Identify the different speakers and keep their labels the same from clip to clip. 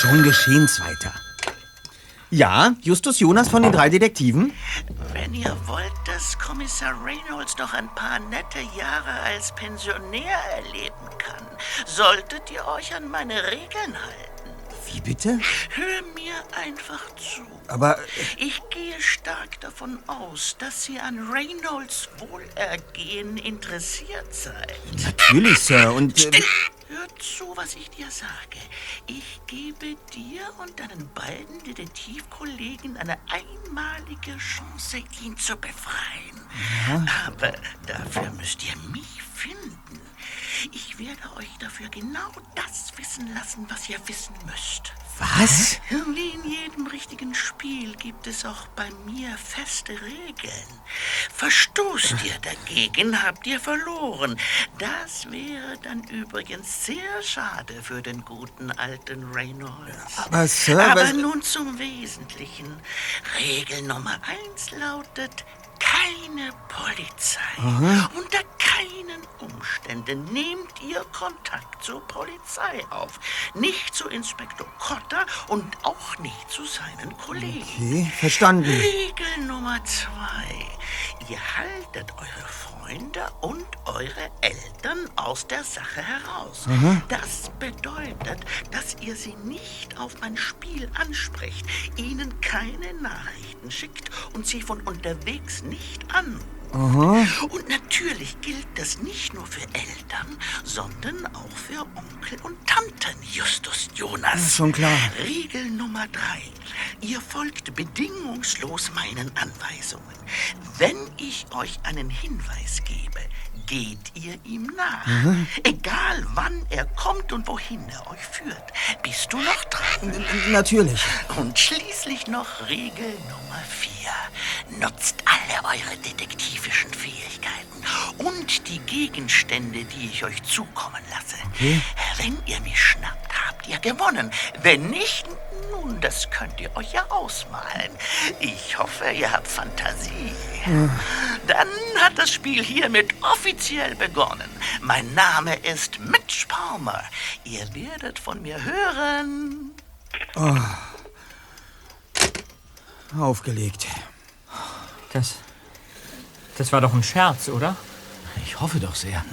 Speaker 1: Schon geschehen, Zweiter. Ja, Justus Jonas von den drei Detektiven?
Speaker 2: Wenn ihr wollt, dass Kommissar Reynolds noch ein paar nette Jahre als Pensionär erleben kann, solltet ihr euch an meine Regeln halten.
Speaker 1: Wie bitte?
Speaker 2: Hör mir einfach zu.
Speaker 1: Aber
Speaker 2: Ich gehe stark davon aus, dass ihr an Reynolds Wohlergehen interessiert seid.
Speaker 1: natürlich, Sir. Und äh,
Speaker 2: Hört zu, was ich dir sage. Ich gebe dir und deinen beiden Detektivkollegen eine einmalige Chance, ihn zu befreien. Aber dafür müsst ihr mich finden. Ich werde euch dafür genau das wissen lassen, was ihr wissen müsst.
Speaker 1: was?
Speaker 2: Wie in jedem richtigen Spiel gibt es auch bei mir feste Regeln. Verstoßt ihr dagegen, habt ihr verloren. Das wäre dann übrigens sehr schade für den guten alten Reynolds.
Speaker 1: Aber, Sir,
Speaker 2: Aber nun zum Wesentlichen. Regel Nummer eins lautet keine Polizei. Unter keinen Umständen nehmt ihr Kontakt zur Polizei auf. Nicht zu Inspektor Cotter und auch nicht zu seinen Kollegen.
Speaker 1: Okay, verstanden.
Speaker 2: Regel Nummer zwei. Ihr haltet eure Freunde und eure Eltern aus der Sache heraus. Das bedeutet, dass ihr sie nicht auf mein Spiel ansprecht, ihnen keine Nachrichten schickt und sie von unterwegs nicht an. Und natürlich gilt das nicht nur für Eltern, sondern auch für Onkel und Tanten, Justus Jonas.
Speaker 1: Schon klar.
Speaker 2: Regel Nummer drei. Ihr folgt bedingungslos meinen Anweisungen. Wenn ich euch einen Hinweis gebe, geht ihr ihm nach. Egal wann er kommt und wohin er euch führt. Bist du noch dran?
Speaker 1: Natürlich.
Speaker 2: Und schließlich noch Regel Nummer vier. Nutzt alle eure detektivischen Fähigkeiten und die Gegenstände, die ich euch zukommen lasse. Wenn ihr mich schnappt, habt ihr gewonnen. Wenn nicht, nun, das könnt ihr euch ja ausmalen. Ich hoffe, ihr habt Fantasie. Dann hat das Spiel hiermit offiziell begonnen. Mein Name ist Mitch Palmer. Ihr werdet von mir hören.
Speaker 1: Aufgelegt.
Speaker 3: Das. Das war doch ein Scherz, oder?
Speaker 4: Ich hoffe doch sehr.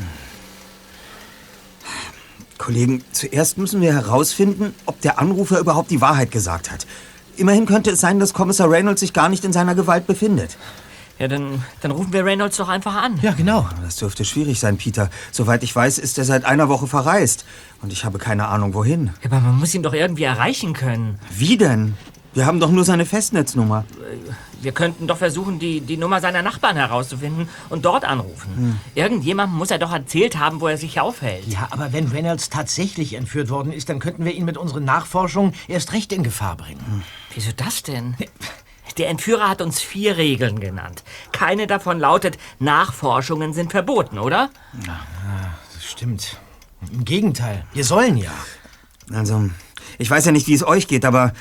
Speaker 1: Kollegen, zuerst müssen wir herausfinden, ob der Anrufer überhaupt die Wahrheit gesagt hat. Immerhin könnte es sein, dass Kommissar Reynolds sich gar nicht in seiner Gewalt befindet.
Speaker 3: Ja, dann, dann rufen wir Reynolds doch einfach an.
Speaker 4: Ja, genau.
Speaker 1: Das dürfte schwierig sein, Peter. Soweit ich weiß, ist er seit einer Woche verreist. Und ich habe keine Ahnung, wohin.
Speaker 3: Ja, aber man muss ihn doch irgendwie erreichen können.
Speaker 1: Wie denn? Wir haben doch nur seine Festnetznummer.
Speaker 3: Wir könnten doch versuchen, die, die Nummer seiner Nachbarn herauszufinden und dort anrufen. Irgendjemandem muss er doch erzählt haben, wo er sich aufhält.
Speaker 4: Ja, aber wenn Reynolds tatsächlich entführt worden ist, dann könnten wir ihn mit unseren Nachforschungen erst recht in Gefahr bringen.
Speaker 3: Wieso das denn? Der Entführer hat uns vier Regeln genannt. Keine davon lautet, Nachforschungen sind verboten, oder?
Speaker 4: Das stimmt. Im Gegenteil, wir sollen ja.
Speaker 1: Also, ich weiß ja nicht, wie es euch geht, aber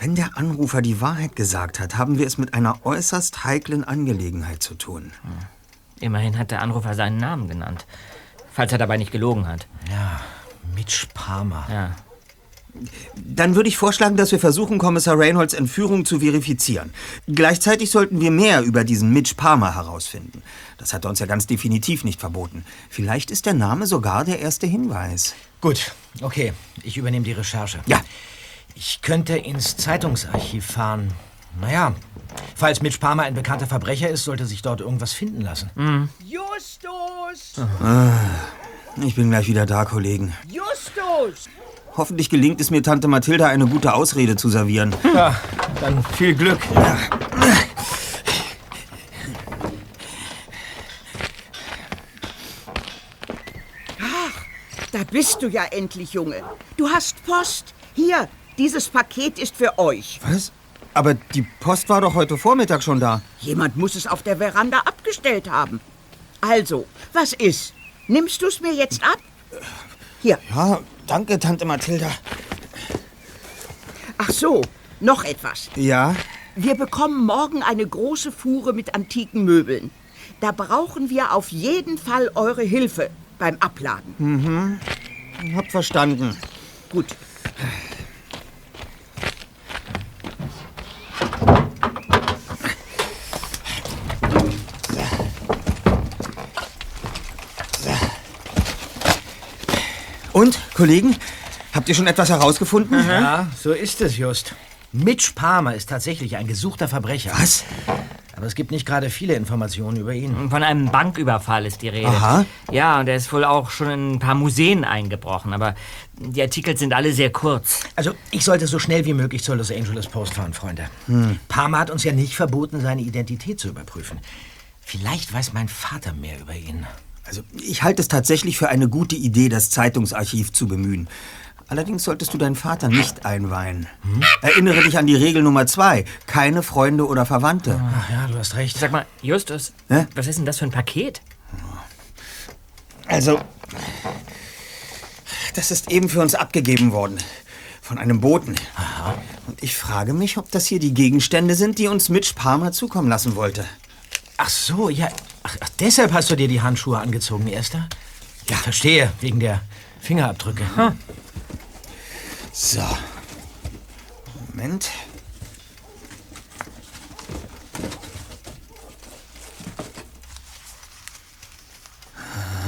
Speaker 1: wenn der Anrufer die Wahrheit gesagt hat, haben wir es mit einer äußerst heiklen Angelegenheit zu tun.
Speaker 3: Immerhin hat der Anrufer seinen Namen genannt. Falls er dabei nicht gelogen hat.
Speaker 4: Ja, Mitch Palmer.
Speaker 3: Ja.
Speaker 1: Dann würde ich vorschlagen, dass wir versuchen, Kommissar Reynolds Entführung zu verifizieren. Gleichzeitig sollten wir mehr über diesen Mitch Palmer herausfinden. Das hat er uns ja ganz definitiv nicht verboten. Vielleicht ist der Name sogar der erste Hinweis.
Speaker 4: Gut, okay, ich übernehme die Recherche.
Speaker 1: Ja.
Speaker 4: Ich könnte ins Zeitungsarchiv fahren. Naja, falls Mitch Palmer ein bekannter Verbrecher ist, sollte sich dort irgendwas finden lassen.
Speaker 5: Justus!
Speaker 1: Ich bin gleich wieder da, Kollegen.
Speaker 5: Justus!
Speaker 1: Hoffentlich gelingt es mir, Tante Mathilda eine gute Ausrede zu servieren.
Speaker 4: Ja, dann viel Glück.
Speaker 5: Da bist du ja endlich, Junge. Du hast Post. Hier, dieses Paket ist für euch.
Speaker 1: Was? Aber die Post war doch heute Vormittag schon da.
Speaker 5: Jemand muss es auf der Veranda abgestellt haben. Also, was ist? Nimmst du es mir jetzt ab? Hier.
Speaker 1: Ja, danke, Tante Mathilda.
Speaker 5: Ach so, noch etwas.
Speaker 1: Ja?
Speaker 5: Wir bekommen morgen eine große Fuhre mit antiken Möbeln. Da brauchen wir auf jeden Fall eure Hilfe beim Abladen.
Speaker 1: Hab verstanden.
Speaker 5: Gut.
Speaker 1: Und, Kollegen, habt ihr schon etwas herausgefunden?
Speaker 4: Ja, so ist es just. Mitch Palmer ist tatsächlich ein gesuchter Verbrecher.
Speaker 1: Was?
Speaker 4: Aber es gibt nicht gerade viele Informationen über ihn.
Speaker 3: Von einem Banküberfall ist die Rede.
Speaker 1: Aha.
Speaker 3: Ja, und er ist wohl auch schon in ein paar Museen eingebrochen, aber die Artikel sind alle sehr kurz.
Speaker 4: Also, ich sollte so schnell wie möglich zur Los Angeles Post fahren, Freunde. Palmer hat uns ja nicht verboten, seine Identität zu überprüfen. Vielleicht weiß mein Vater mehr über ihn.
Speaker 1: Also, ich halte es tatsächlich für eine gute Idee, das Zeitungsarchiv zu bemühen. Allerdings solltest du deinen Vater nicht einweihen. Erinnere dich an die Regel Nummer zwei. Keine Freunde oder Verwandte.
Speaker 4: Ach ja, du hast recht.
Speaker 3: Sag mal, Justus,
Speaker 1: Hä?
Speaker 3: was ist denn das für ein Paket?
Speaker 1: Also, das ist eben für uns abgegeben worden. Von einem Boten. Und ich frage mich, ob das hier die Gegenstände sind, die uns Mitch Palmer zukommen lassen wollte.
Speaker 4: Ach so, ja. Ach, ach, deshalb hast du dir die Handschuhe angezogen, Erster? Ja, verstehe. Wegen der Fingerabdrücke.
Speaker 1: So. Moment.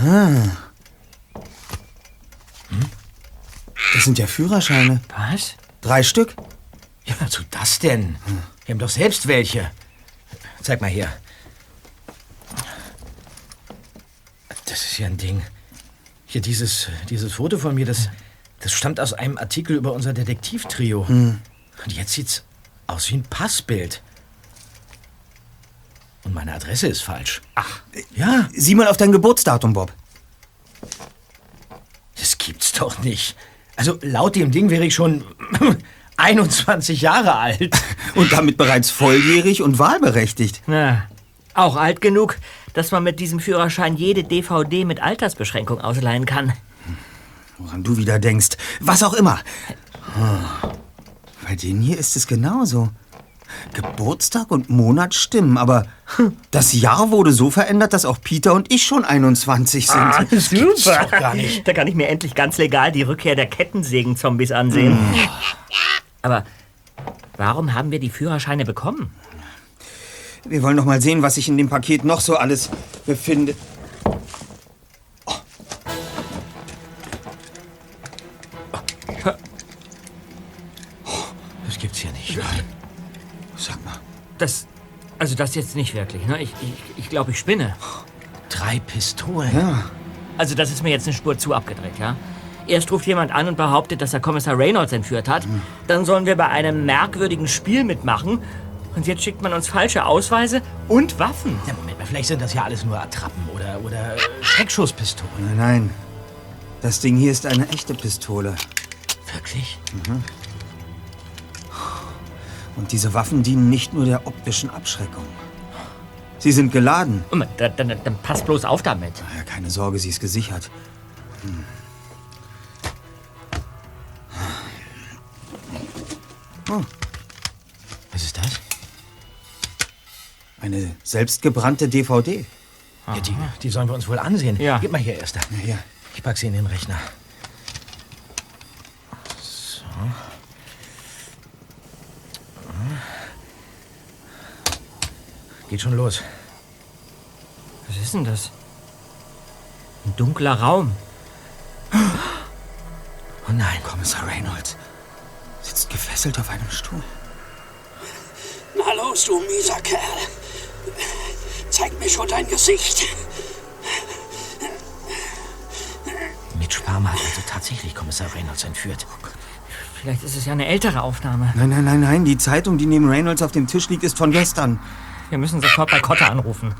Speaker 1: Ah. Das sind ja Führerscheine.
Speaker 3: Was?
Speaker 1: Drei Stück.
Speaker 4: Ja, wozu das denn? Wir haben doch selbst welche. Zeig mal hier. Das ist ja ein Ding. Hier dieses, dieses Foto von mir, das, das stammt aus einem Artikel über unser Detektivtrio. Und jetzt sieht's aus wie ein Passbild. Und meine Adresse ist falsch. Ach. Ja,
Speaker 1: Sieh mal auf dein Geburtsdatum, Bob.
Speaker 4: das gibt's doch nicht. Also laut dem Ding wäre ich schon 21 Jahre alt.
Speaker 1: Und damit bereits volljährig und wahlberechtigt.
Speaker 3: Na, auch alt genug, dass man mit diesem Führerschein jede DVD mit Altersbeschränkung ausleihen kann.
Speaker 1: Woran du wieder denkst. Was auch immer. Bei denen hier ist es genauso. Geburtstag und Monat stimmen, aber das Jahr wurde so verändert, dass auch Peter und ich schon 21 sind.
Speaker 3: Ah, super.
Speaker 4: doch gar nicht.
Speaker 3: Da kann ich mir endlich ganz legal die Rückkehr der Kettensägen-Zombies ansehen. Aber warum haben wir die Führerscheine bekommen?
Speaker 1: Wir wollen noch mal sehen, was sich in dem Paket noch so alles befindet.
Speaker 4: Das gibt's hier nicht.
Speaker 1: Sag mal.
Speaker 3: Das. Also das jetzt nicht wirklich, ne? Ich, ich, ich glaube, ich spinne.
Speaker 4: Drei Pistolen.
Speaker 1: Ja.
Speaker 3: Also das ist mir jetzt eine Spur zu abgedreht, ja? Erst ruft jemand an und behauptet, dass er Kommissar Reynolds entführt hat. Dann sollen wir bei einem merkwürdigen Spiel mitmachen. Und jetzt schickt man uns falsche Ausweise und Waffen.
Speaker 4: Ja, Moment mal, vielleicht sind das ja alles nur Attrappen oder, oder Schreckschusspistolen.
Speaker 1: Nein, nein. Das Ding hier ist eine echte Pistole.
Speaker 4: Wirklich?
Speaker 1: Und diese Waffen dienen nicht nur der optischen Abschreckung. Sie sind geladen.
Speaker 3: Moment, Dann, dann, dann pass bloß auf damit.
Speaker 1: Ja, keine Sorge, sie ist gesichert.
Speaker 4: Was ist das?
Speaker 1: Eine selbstgebrannte DVD.
Speaker 4: Ja, die, die sollen wir uns wohl ansehen.
Speaker 3: Ja.
Speaker 4: Gib mal hier, Erster.
Speaker 1: Ja.
Speaker 4: Ich pack sie in den Rechner. So. Geht schon los.
Speaker 3: Was ist denn das? Ein dunkler Raum.
Speaker 4: Oh nein.
Speaker 1: Kommissar Reynolds sitzt gefesselt auf einem Stuhl.
Speaker 6: Na los, du mieser Kerl. Zeig mir schon dein Gesicht.
Speaker 4: Mitch Palmer hat also tatsächlich Kommissar Reynolds entführt.
Speaker 3: Vielleicht ist es ja eine ältere Aufnahme.
Speaker 1: Nein, nein, nein, nein. Die Zeitung, die neben Reynolds auf dem Tisch liegt, ist von gestern.
Speaker 3: Wir müssen sofort bei Cotta anrufen.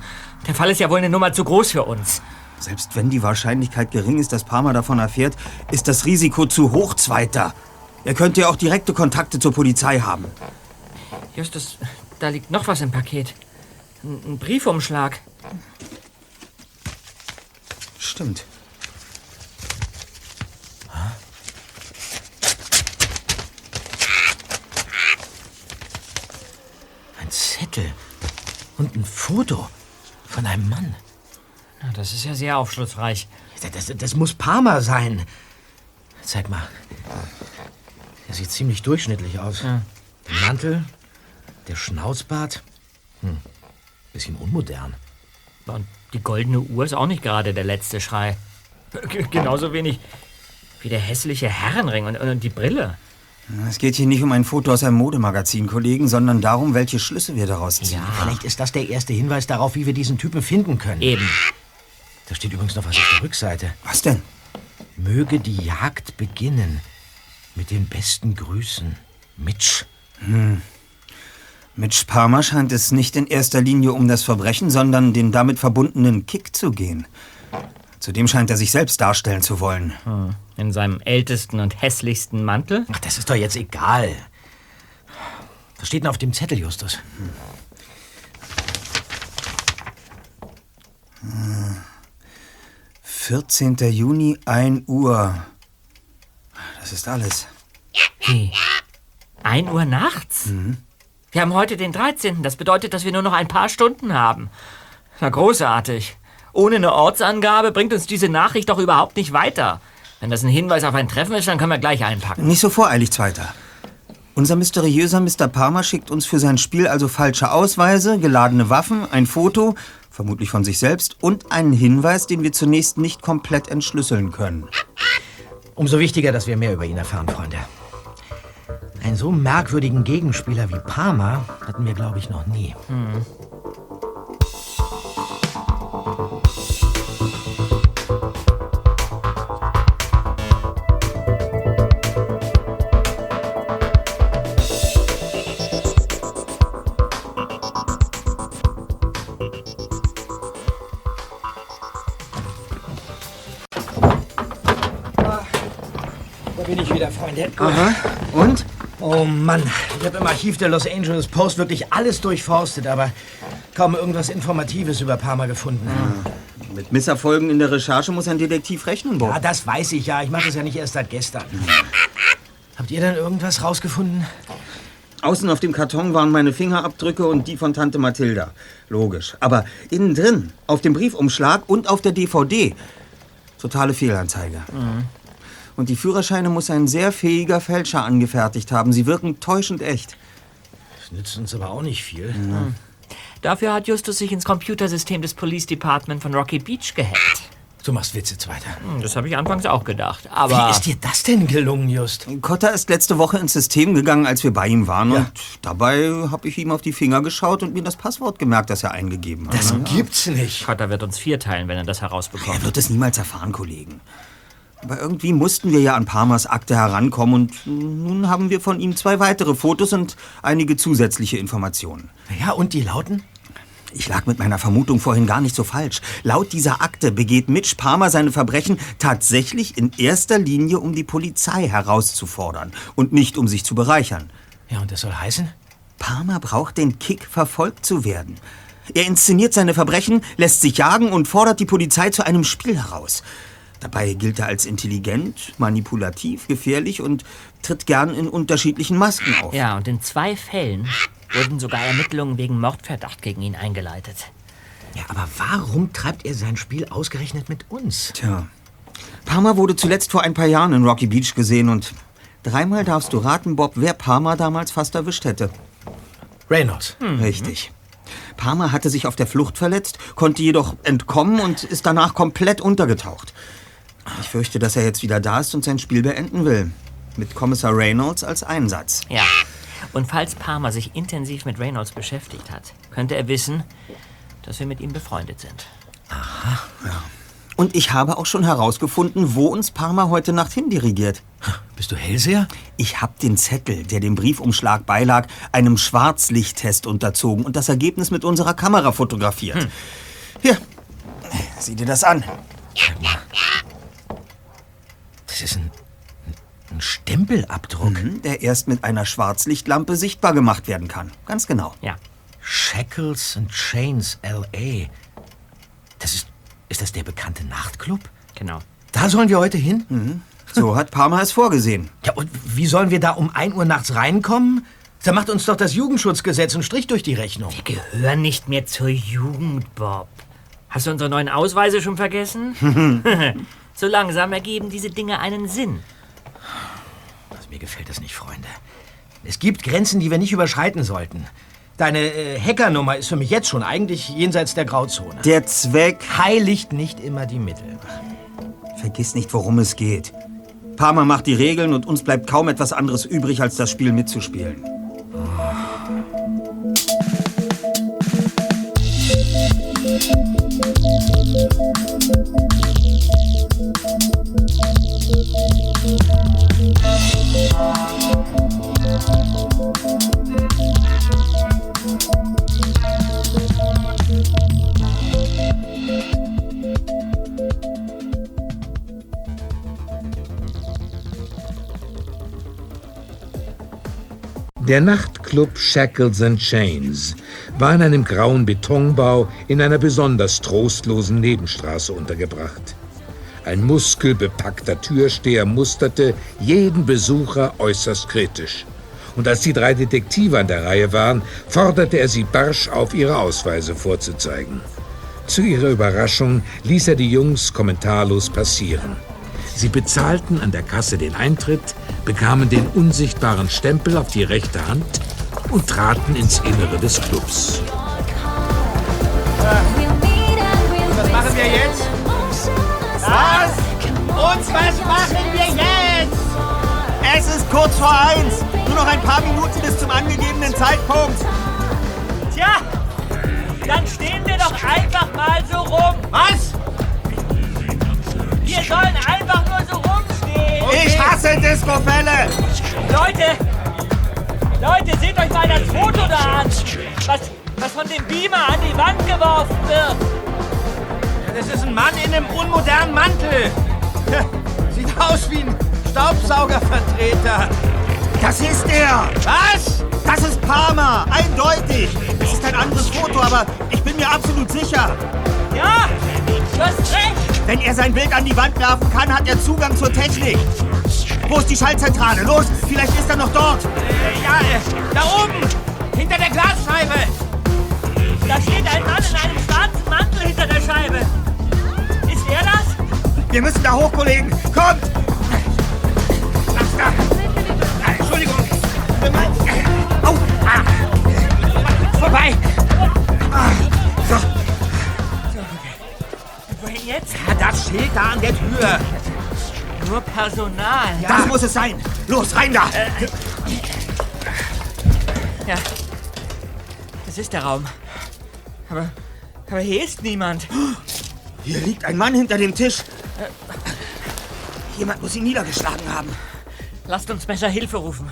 Speaker 3: Der Fall ist ja wohl eine Nummer zu groß für uns.
Speaker 1: Selbst wenn die Wahrscheinlichkeit gering ist, dass Palmer davon erfährt, ist das Risiko zu hoch, Zweiter. Er könnte ja auch direkte Kontakte zur Polizei haben.
Speaker 3: Justus, da liegt noch was im Paket. Ein, Briefumschlag.
Speaker 1: Stimmt.
Speaker 4: Ein Zettel. Und ein Foto von einem Mann.
Speaker 3: Na, das ist ja sehr aufschlussreich.
Speaker 4: Das, das, das muss Palmer sein. Zeig mal. Er sieht ziemlich durchschnittlich aus. Der Mantel, der Schnauzbart. Hm. Bisschen unmodern.
Speaker 3: Und die goldene Uhr ist auch nicht gerade der letzte Schrei. G genauso wenig wie der hässliche Herrenring und, und die Brille.
Speaker 1: Es geht hier nicht um ein Foto aus einem Modemagazin, Kollegen, sondern darum, welche Schlüsse wir daraus ziehen.
Speaker 4: Vielleicht ist das der erste Hinweis darauf, wie wir diesen Typen finden können.
Speaker 3: Eben.
Speaker 4: Da steht übrigens noch was auf der Rückseite.
Speaker 1: Was denn?
Speaker 4: Möge die Jagd beginnen. Mit den besten Grüßen. Mitch.
Speaker 1: Mit Sparma scheint es nicht in erster Linie um das Verbrechen, sondern den damit verbundenen Kick zu gehen. Zudem scheint er sich selbst darstellen zu wollen.
Speaker 3: In seinem ältesten und hässlichsten Mantel.
Speaker 4: Ach, das ist doch jetzt egal. Was steht denn auf dem Zettel, Justus?
Speaker 1: 14. Juni, 1 Uhr. Das ist alles.
Speaker 3: Wie? Ein Uhr nachts? Wir haben heute den 13. Das bedeutet, dass wir nur noch ein paar Stunden haben. Na, großartig. Ohne eine Ortsangabe bringt uns diese Nachricht doch überhaupt nicht weiter. Wenn das ein Hinweis auf ein Treffen ist, dann können wir gleich einpacken.
Speaker 1: Nicht so voreilig, Zweiter. Unser mysteriöser Mr. Palmer schickt uns für sein Spiel also falsche Ausweise, geladene Waffen, ein Foto, vermutlich von sich selbst, und einen Hinweis, den wir zunächst nicht komplett entschlüsseln können.
Speaker 4: Umso wichtiger, dass wir mehr über ihn erfahren, Freunde. Einen so merkwürdigen Gegenspieler wie Parma hatten wir, glaube ich, noch nie. Da bin ich wieder, Freunde.
Speaker 1: Aha. Und?
Speaker 4: Oh Mann, ich habe im Archiv der Los Angeles Post wirklich alles durchforstet, aber kaum irgendwas Informatives über Parma gefunden.
Speaker 1: Mit Misserfolgen in der Recherche muss ein Detektiv rechnen, Bob.
Speaker 4: Ah, das weiß ich ja. Ich mache das ja nicht erst seit gestern. Habt ihr denn irgendwas rausgefunden?
Speaker 1: Außen auf dem Karton waren meine Fingerabdrücke und die von Tante Mathilda. Logisch. Aber innen drin, auf dem Briefumschlag und auf der DVD, totale Fehlanzeige. Und die Führerscheine muss ein sehr fähiger Fälscher angefertigt haben. Sie wirken täuschend echt.
Speaker 4: Das nützt uns aber auch nicht viel.
Speaker 3: Dafür hat Justus sich ins Computersystem des Police Department von Rocky Beach gehackt.
Speaker 4: Du machst Witze weiter.
Speaker 3: Hm, Das habe ich anfangs auch gedacht.
Speaker 4: Wie
Speaker 3: Aber
Speaker 4: ist dir das denn gelungen, Just?
Speaker 1: Cotta ist letzte Woche ins System gegangen, als wir bei ihm waren.
Speaker 4: Ja.
Speaker 1: Und dabei habe ich ihm auf die Finger geschaut und mir das Passwort gemerkt, das er eingegeben hat.
Speaker 4: Das gibt's nicht.
Speaker 3: Cotter wird uns vierteilen, wenn er das herausbekommt.
Speaker 1: Er wird es niemals erfahren, Kollegen. Aber irgendwie mussten wir ja an Parmas Akte herankommen und nun haben wir von ihm zwei weitere Fotos und einige zusätzliche Informationen.
Speaker 4: Ja, und die lauten?
Speaker 1: Ich lag mit meiner Vermutung vorhin gar nicht so falsch. Laut dieser Akte begeht Mitch Palmer seine Verbrechen tatsächlich in erster Linie, um die Polizei herauszufordern und nicht um sich zu bereichern.
Speaker 4: Ja, und das soll heißen?
Speaker 1: Palmer braucht den Kick, verfolgt zu werden. Er inszeniert seine Verbrechen, lässt sich jagen und fordert die Polizei zu einem Spiel heraus. Dabei gilt er als intelligent, manipulativ, gefährlich und tritt gern in unterschiedlichen Masken auf.
Speaker 3: Ja, und in zwei Fällen wurden sogar Ermittlungen wegen Mordverdacht gegen ihn eingeleitet.
Speaker 4: Ja, aber warum treibt er sein Spiel ausgerechnet mit uns?
Speaker 1: Tja. Palmer wurde zuletzt vor ein paar Jahren in Rocky Beach gesehen und dreimal darfst du raten, Bob, wer Palmer damals fast erwischt hätte.
Speaker 4: Reynolds.
Speaker 1: Richtig. Palmer hatte sich auf der Flucht verletzt, konnte jedoch entkommen und ist danach komplett untergetaucht. Ich fürchte, dass er jetzt wieder da ist und sein Spiel beenden will. Mit Kommissar Reynolds als Einsatz.
Speaker 3: Ja. Und falls Palmer sich intensiv mit Reynolds beschäftigt hat, könnte er wissen, dass wir mit ihm befreundet sind.
Speaker 1: Und ich habe auch schon herausgefunden, wo uns Palmer heute Nacht hindirigiert.
Speaker 4: Bist du Hellseher?
Speaker 1: Ich habe den Zettel, der dem Briefumschlag beilag, einem Schwarzlichttest unterzogen und das Ergebnis mit unserer Kamera fotografiert. Hier, sieh dir das an.
Speaker 4: Das ist ein, ein Stempelabdruck.
Speaker 1: Mhm, Der erst mit einer Schwarzlichtlampe sichtbar gemacht werden kann. Ganz genau.
Speaker 3: Ja.
Speaker 4: Shackles and Chains L.A. Das ist. Ist das der bekannte Nachtclub?
Speaker 3: Genau.
Speaker 4: Da sollen wir heute hin?
Speaker 1: So hat Palmer es vorgesehen.
Speaker 4: Ja, und wie sollen wir da um 1 Uhr nachts reinkommen? Da macht uns doch das Jugendschutzgesetz einen Strich durch die Rechnung.
Speaker 3: Wir gehören nicht mehr zur Jugend, Bob. Hast du unsere neuen Ausweise schon vergessen? so langsam ergeben diese Dinge einen Sinn.
Speaker 4: Mir gefällt das nicht, Freunde. Es gibt Grenzen, die wir nicht überschreiten sollten. Deine äh, Hackernummer ist für mich jetzt schon eigentlich jenseits der Grauzone.
Speaker 1: Der Zweck.
Speaker 4: heiligt nicht immer die Mittel.
Speaker 1: Vergiss nicht, worum es geht. Parma macht die Regeln und uns bleibt kaum etwas anderes übrig, als das Spiel mitzuspielen.
Speaker 7: Der Nachtclub Shackles and Chains war in einem grauen Betonbau in einer besonders trostlosen Nebenstraße untergebracht. Ein muskelbepackter Türsteher musterte jeden Besucher äußerst kritisch. Und als die drei Detektive an der Reihe waren, forderte er sie barsch auf, ihre Ausweise vorzuzeigen. Zu ihrer Überraschung ließ er die Jungs kommentarlos passieren. Sie bezahlten an der Kasse den Eintritt, bekamen den unsichtbaren Stempel auf die rechte Hand und traten ins Innere des Clubs.
Speaker 4: Was machen wir jetzt?
Speaker 1: Was? Und was machen wir jetzt? Es ist kurz vor eins. Nur noch ein paar Minuten bis zum angegebenen Zeitpunkt.
Speaker 3: Tja, dann stehen wir doch einfach mal so rum.
Speaker 1: Was?
Speaker 3: Wir sollen einfach nur so rumstehen.
Speaker 1: Ich hasse Discofälle.
Speaker 3: Leute, Leute, seht euch mal das Foto da an. Was, was von dem Beamer an die Wand geworfen wird.
Speaker 4: Das ist ein Mann in einem unmodernen Mantel. Sieht aus wie ein Staubsaugervertreter.
Speaker 1: Das ist er.
Speaker 4: Was?
Speaker 1: Das ist Parma. Eindeutig. Es ist ein anderes Foto, aber ich bin mir absolut sicher.
Speaker 3: Ja, du hast recht.
Speaker 1: Wenn er sein Bild an die Wand werfen kann, hat er Zugang zur Technik. Wo ist die Schaltzentrale? Los, vielleicht ist er noch dort.
Speaker 4: Ja, äh, da oben. Hinter der Glasscheibe.
Speaker 3: Da steht ein Mann in einem schwarzen Mantel hinter der Scheibe. Ist er das?
Speaker 1: Wir müssen da hoch, Kollegen. Kommt!
Speaker 4: Ach, da. Ah, Entschuldigung.
Speaker 1: Au! Ah.
Speaker 4: Vorbei.
Speaker 3: Wohin jetzt?
Speaker 4: Ja, das Schild da an der Tür.
Speaker 3: Nur Personal.
Speaker 1: Das muss es sein. Los, rein da!
Speaker 3: Ja. Das ist der Raum. Aber, aber hier ist niemand.
Speaker 1: Hier liegt ein Mann hinter dem Tisch. Jemand muss ihn niedergeschlagen haben.
Speaker 3: Lasst uns besser Hilfe rufen.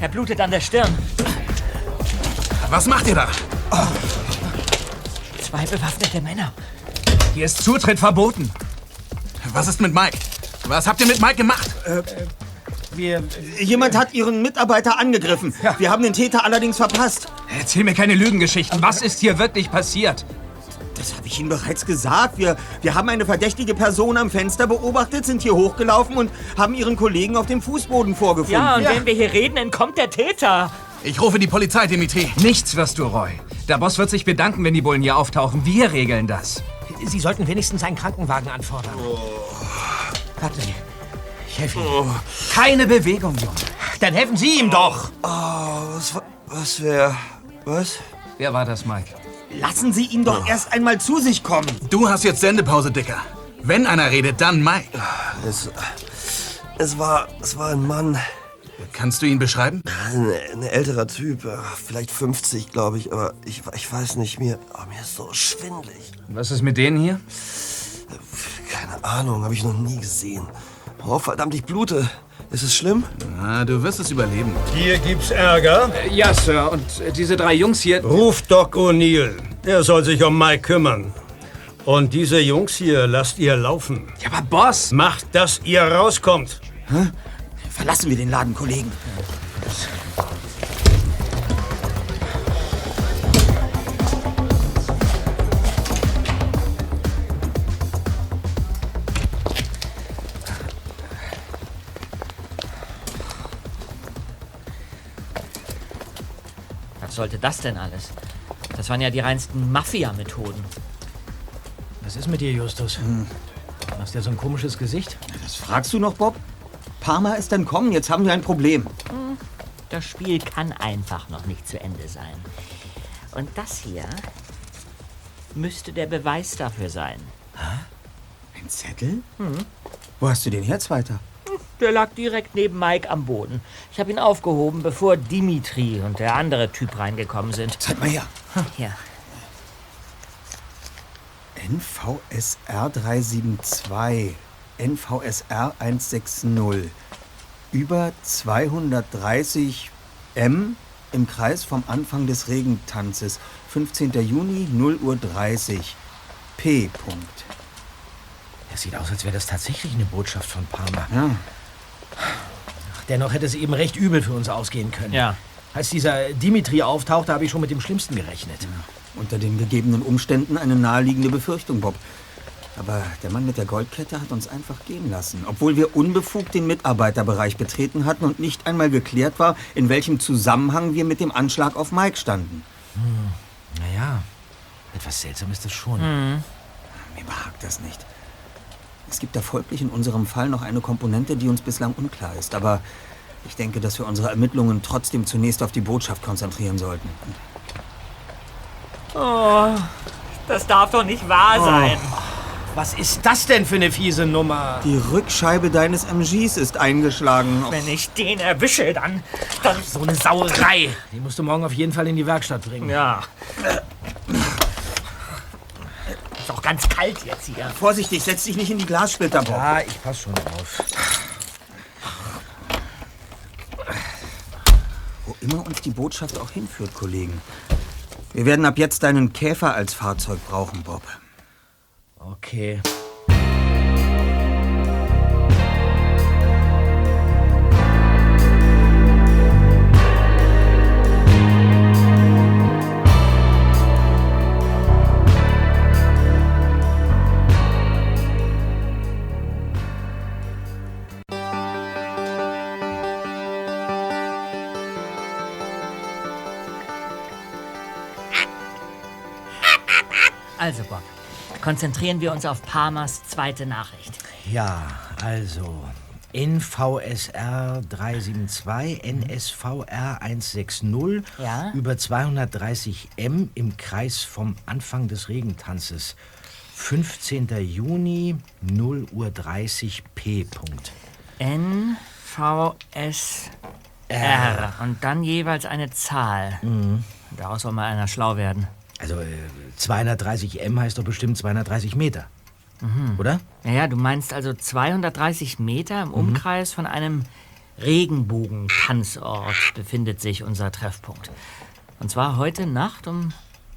Speaker 3: Er blutet an der Stirn.
Speaker 8: Was macht ihr da?
Speaker 3: Zwei bewaffnete Männer.
Speaker 8: Hier ist Zutritt verboten. Was ist mit Mike? Was habt ihr mit Mike gemacht?
Speaker 4: Wir.
Speaker 1: Jemand hat ihren Mitarbeiter angegriffen. Wir haben den Täter allerdings verpasst.
Speaker 8: Erzähl mir keine Lügengeschichten. Was ist hier wirklich passiert?
Speaker 1: Das habe ich Ihnen bereits gesagt. Wir, wir haben eine verdächtige Person am Fenster beobachtet, sind hier hochgelaufen und haben Ihren Kollegen auf dem Fußboden vorgefunden.
Speaker 3: Ja, und wenn wir hier reden, entkommt der Täter.
Speaker 8: Ich rufe die Polizei, Dimitri. Nichts wirst du, Roy. Der Boss wird sich bedanken, wenn die Bullen hier auftauchen. Wir regeln das.
Speaker 4: Sie sollten wenigstens einen Krankenwagen anfordern. Warten Sie. Ich helfe Ihnen.
Speaker 8: Keine Bewegung, Junge.
Speaker 4: Dann helfen Sie ihm doch.
Speaker 9: Was, wa- was wäre. Was?
Speaker 8: Wer war das, Mike?
Speaker 1: Lassen Sie ihn doch erst einmal zu sich kommen.
Speaker 8: Du hast jetzt Sendepause, Dicker. Wenn einer redet, dann Mike.
Speaker 9: Es, es war. Es war ein Mann.
Speaker 8: Kannst du ihn beschreiben?
Speaker 9: Ein, ein älterer Typ. äh, Vielleicht 50, glaube ich. Aber ich, ich weiß nicht. Mir, oh, mir ist so schwindlig.
Speaker 8: Was ist mit denen hier?
Speaker 9: Keine Ahnung. Habe ich noch nie gesehen. Oh, verdammt, ich blute. Ist es schlimm?
Speaker 8: Ah, du wirst es überleben.
Speaker 10: Hier gibt's Ärger.
Speaker 8: Ja, Sir. Und äh, diese drei Jungs hier.
Speaker 10: Ruf Doc O'Neill. Er soll sich um Mike kümmern. Und diese Jungs hier lasst ihr laufen.
Speaker 8: Ja, aber Boss.
Speaker 10: Macht, dass ihr rauskommt.
Speaker 1: Verlassen wir den Laden, Kollegen.
Speaker 3: Was sollte das denn alles? Das waren ja die reinsten Mafia-Methoden.
Speaker 4: Was ist mit dir, Justus? Machst ja so ein komisches Gesicht?
Speaker 1: Das fragst du noch, Bob? Parma ist entkommen. Jetzt haben wir ein Problem.
Speaker 3: Das Spiel kann einfach noch nicht zu Ende sein. Und das hier müsste der Beweis dafür sein.
Speaker 1: Ein Zettel? Wo hast du den her, Zweiter?
Speaker 3: Der lag direkt neben Mike am Boden. Ich habe ihn aufgehoben, bevor Dimitri und der andere Typ reingekommen sind.
Speaker 1: Zeig mal her.
Speaker 3: Hier.
Speaker 1: NVSR 372. NVSR 160. Über 230 M im Kreis vom Anfang des Regentanzes. 15. Juni, 0 Uhr 30. P. Punkt.
Speaker 4: Es sieht aus, als wäre das tatsächlich eine Botschaft von Parma.
Speaker 1: Ja.
Speaker 4: Dennoch hätte es eben recht übel für uns ausgehen können.
Speaker 3: Ja.
Speaker 4: Als dieser Dimitri auftauchte, habe ich schon mit dem Schlimmsten gerechnet.
Speaker 1: Unter den gegebenen Umständen eine naheliegende Befürchtung, Bob. Aber der Mann mit der Goldkette hat uns einfach gehen lassen, obwohl wir unbefugt den Mitarbeiterbereich betreten hatten und nicht einmal geklärt war, in welchem Zusammenhang wir mit dem Anschlag auf Mike standen.
Speaker 4: Naja, etwas seltsam ist das schon.
Speaker 1: Mir behagt das nicht. Es gibt da folglich in unserem Fall noch eine Komponente, die uns bislang unklar ist. Aber ich denke, dass wir unsere Ermittlungen trotzdem zunächst auf die Botschaft konzentrieren sollten.
Speaker 3: Oh, das darf doch nicht wahr sein.
Speaker 4: Was ist das denn für eine fiese Nummer?
Speaker 1: Die Rückscheibe deines MGs ist eingeschlagen.
Speaker 3: Wenn ich den erwische, dann. dann
Speaker 4: So eine Sauerei. Die musst du morgen auf jeden Fall in die Werkstatt bringen.
Speaker 3: ja. Ist auch ganz kalt jetzt hier.
Speaker 1: Vorsichtig, setz dich nicht in die Glassplitter, Bob.
Speaker 4: Ja, ich pass schon auf.
Speaker 1: Wo immer uns die Botschaft auch hinführt, Kollegen. Wir werden ab jetzt deinen Käfer als Fahrzeug brauchen, Bob.
Speaker 4: Okay.
Speaker 3: Also, Bob, konzentrieren wir uns auf Parmas zweite Nachricht.
Speaker 4: Ja, also NVSR 372, NSVR 160
Speaker 3: Ja?
Speaker 4: über 230 M im Kreis vom Anfang des Regentanzes. 15. Juni, 0 Uhr 30 P. Punkt.
Speaker 3: N, V, S, R. Und dann jeweils eine Zahl. Daraus soll mal einer schlau werden.
Speaker 4: Also äh, 230 M heißt doch bestimmt 230 Meter. Oder?
Speaker 3: Naja, du meinst also 230 Meter im Umkreis von einem Regenbogentanzort befindet sich unser Treffpunkt. Und zwar heute Nacht um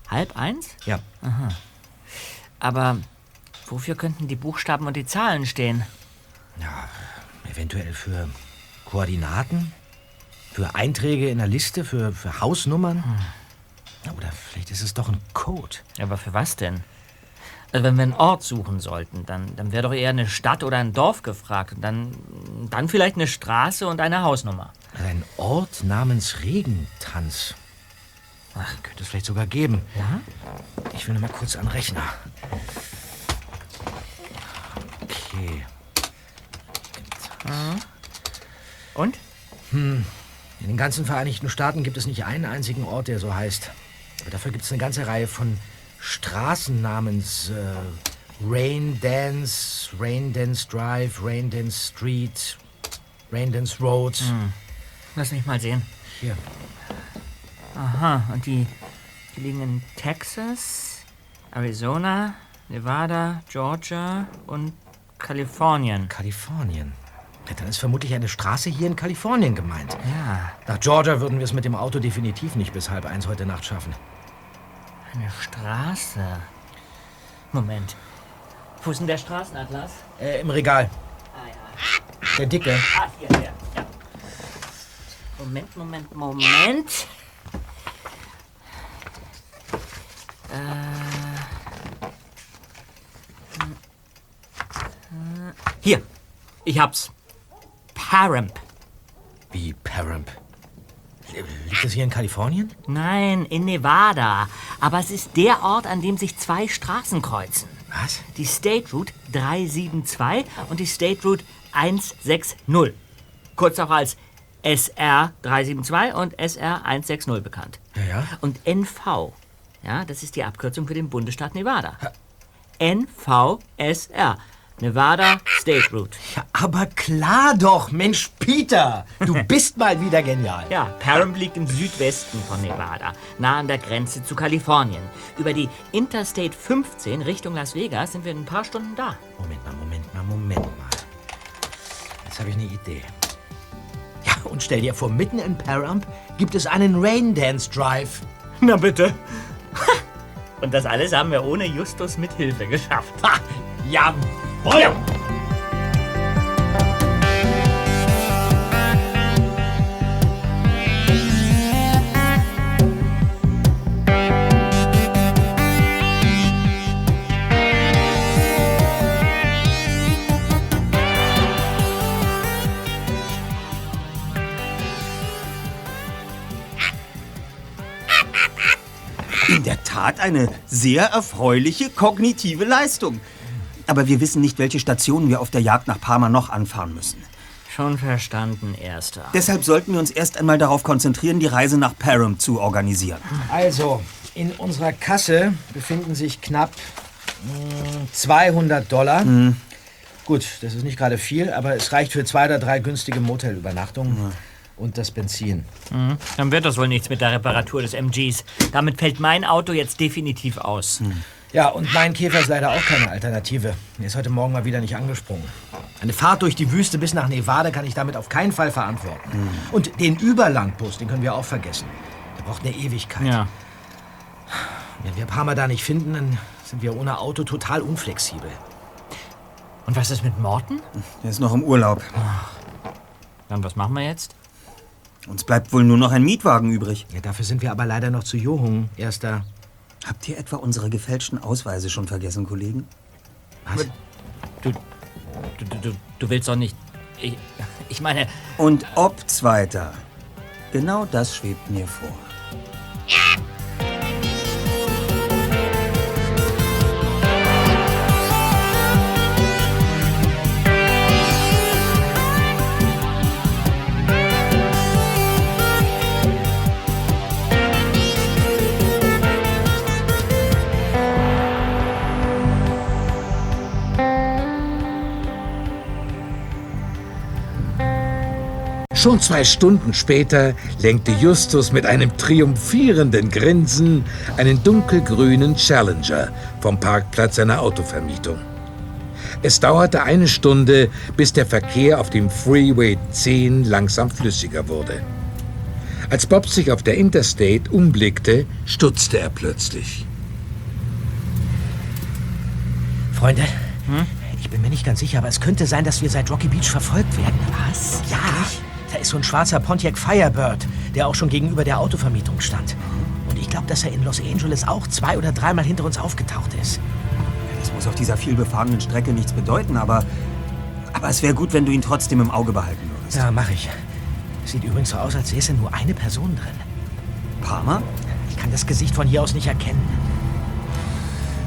Speaker 3: halb eins?
Speaker 4: Ja.
Speaker 3: Aber wofür könnten die Buchstaben und die Zahlen stehen?
Speaker 4: Eventuell für Koordinaten? Für Einträge in der Liste? Für, für Hausnummern? Ja, Oder vielleicht ist es doch ein Code.
Speaker 3: Aber für was denn? Also wenn wir einen Ort suchen sollten, dann, dann wäre doch eher eine Stadt oder ein Dorf gefragt. Und dann, dann vielleicht eine Straße und eine Hausnummer.
Speaker 4: Ein Ort namens Regentanz. Ach, könnte es vielleicht sogar geben.
Speaker 3: Ja?
Speaker 4: Ich will noch mal kurz an den Rechner. Okay.
Speaker 3: Und?
Speaker 4: In den ganzen Vereinigten Staaten gibt es nicht einen einzigen Ort, der so heißt. Aber dafür gibt es eine ganze Reihe von Straßen namens äh, Rain Dance, Rain Dance Drive, Rain Dance Street, Rain Dance Road.
Speaker 3: Lass mich mal sehen.
Speaker 4: Hier.
Speaker 3: Aha, und die, die liegen in Texas, Arizona, Nevada, Georgia und Kalifornien.
Speaker 4: Kalifornien. Ja, dann ist vermutlich eine Straße hier in Kalifornien gemeint.
Speaker 3: Ja,
Speaker 4: Nach Georgia würden wir es mit dem Auto definitiv nicht bis halb eins heute Nacht schaffen.
Speaker 3: eine Straße. Moment. Wo ist denn der Straßenatlas?
Speaker 4: Äh, im Regal.
Speaker 3: Ah ja.
Speaker 4: Der dicke.
Speaker 3: Ah, hier, der. Ja. Moment, Moment, Moment. Äh. Hier. Ich hab's. Paramp.
Speaker 4: Wie Paramp. Liegt das hier in Kalifornien?
Speaker 3: Nein, in Nevada. Aber es ist der Ort, an dem sich zwei Straßen kreuzen.
Speaker 4: Was?
Speaker 3: Die State Route 372 und die State Route 160. kurz auch als SR 372 und SR 160 bekannt.
Speaker 4: Ja, ja.
Speaker 3: Und NV, ja, das ist die Abkürzung für den Bundesstaat Nevada. NVSR, Nevada State Route.
Speaker 4: Ja, aber klar doch, Mensch, Peter, du bist mal wieder genial.
Speaker 3: Ja, Paramount liegt im Südwesten von Nevada, nah an der Grenze zu Kalifornien. Über die Interstate 15 Richtung Las Vegas sind wir in ein paar Stunden da.
Speaker 4: Moment mal, Moment mal, Moment mal. Jetzt habe ich eine Idee. Ja, und stell dir vor, mitten in Paramp gibt es einen Rain Dance Drive.
Speaker 3: Na bitte. Und das alles haben wir ohne Justus Mithilfe geschafft. Ha!
Speaker 4: Jawohl!
Speaker 1: In der Tat eine sehr erfreuliche kognitive Leistung. Aber wir wissen nicht, welche Stationen wir auf der Jagd nach Parma noch anfahren müssen.
Speaker 3: Schon verstanden, Erster.
Speaker 1: Deshalb sollten wir uns erst einmal darauf konzentrieren, die Reise nach Param zu organisieren.
Speaker 4: Also, in unserer Kasse befinden sich knapp mh, 200 Dollar. Gut, das ist nicht gerade viel, aber es reicht für zwei oder drei günstige Motelübernachtungen und das Benzin.
Speaker 3: Mhm. Dann wird das wohl nichts mit der Reparatur des MGs. Damit fällt mein Auto jetzt definitiv aus.
Speaker 4: Ja, und mein Käfer ist leider auch keine Alternative. Er ist heute Morgen mal wieder nicht angesprungen. Eine Fahrt durch die Wüste bis nach Nevada kann ich damit auf keinen Fall verantworten. Und den Überlandbus, den können wir auch vergessen. Der braucht eine Ewigkeit.
Speaker 3: Ja.
Speaker 4: Wenn wir Parma da nicht finden, dann sind wir ohne Auto total unflexibel.
Speaker 3: Und was ist mit Morten?
Speaker 1: Er ist noch im Urlaub.
Speaker 3: Dann was machen wir jetzt?
Speaker 1: Uns bleibt wohl nur noch ein Mietwagen übrig.
Speaker 4: Ja, dafür sind wir aber leider noch zu Johung, erster.
Speaker 1: Habt ihr etwa unsere gefälschten Ausweise schon vergessen, Kollegen?
Speaker 4: Was?
Speaker 3: Du, du, du, du willst doch nicht. Ich, ich meine,
Speaker 1: Und ob Zweiter. Genau das schwebt mir vor.
Speaker 7: Schon zwei Stunden später lenkte Justus mit einem triumphierenden Grinsen einen dunkelgrünen Challenger vom Parkplatz seiner Autovermietung. Es dauerte eine Stunde, bis der Verkehr auf dem Freeway 10 langsam flüssiger wurde. Als Bob sich auf der Interstate umblickte, stutzte er plötzlich.
Speaker 4: Freunde, ich bin mir nicht ganz sicher, aber es könnte sein, dass wir seit Rocky Beach verfolgt werden. Was? Ja, da ist so ein schwarzer Pontiac Firebird, der auch schon gegenüber der Autovermietung stand. Und ich glaube, dass er in Los Angeles auch zwei oder dreimal hinter uns aufgetaucht ist.
Speaker 1: Das muss auf dieser vielbefahrenen Strecke nichts bedeuten, aber. Aber es wäre gut, wenn du ihn trotzdem im Auge behalten würdest.
Speaker 4: Ja, mache ich. Sieht übrigens so aus, als säße nur eine Person drin.
Speaker 1: Parma?
Speaker 4: Ich kann das Gesicht von hier aus nicht erkennen.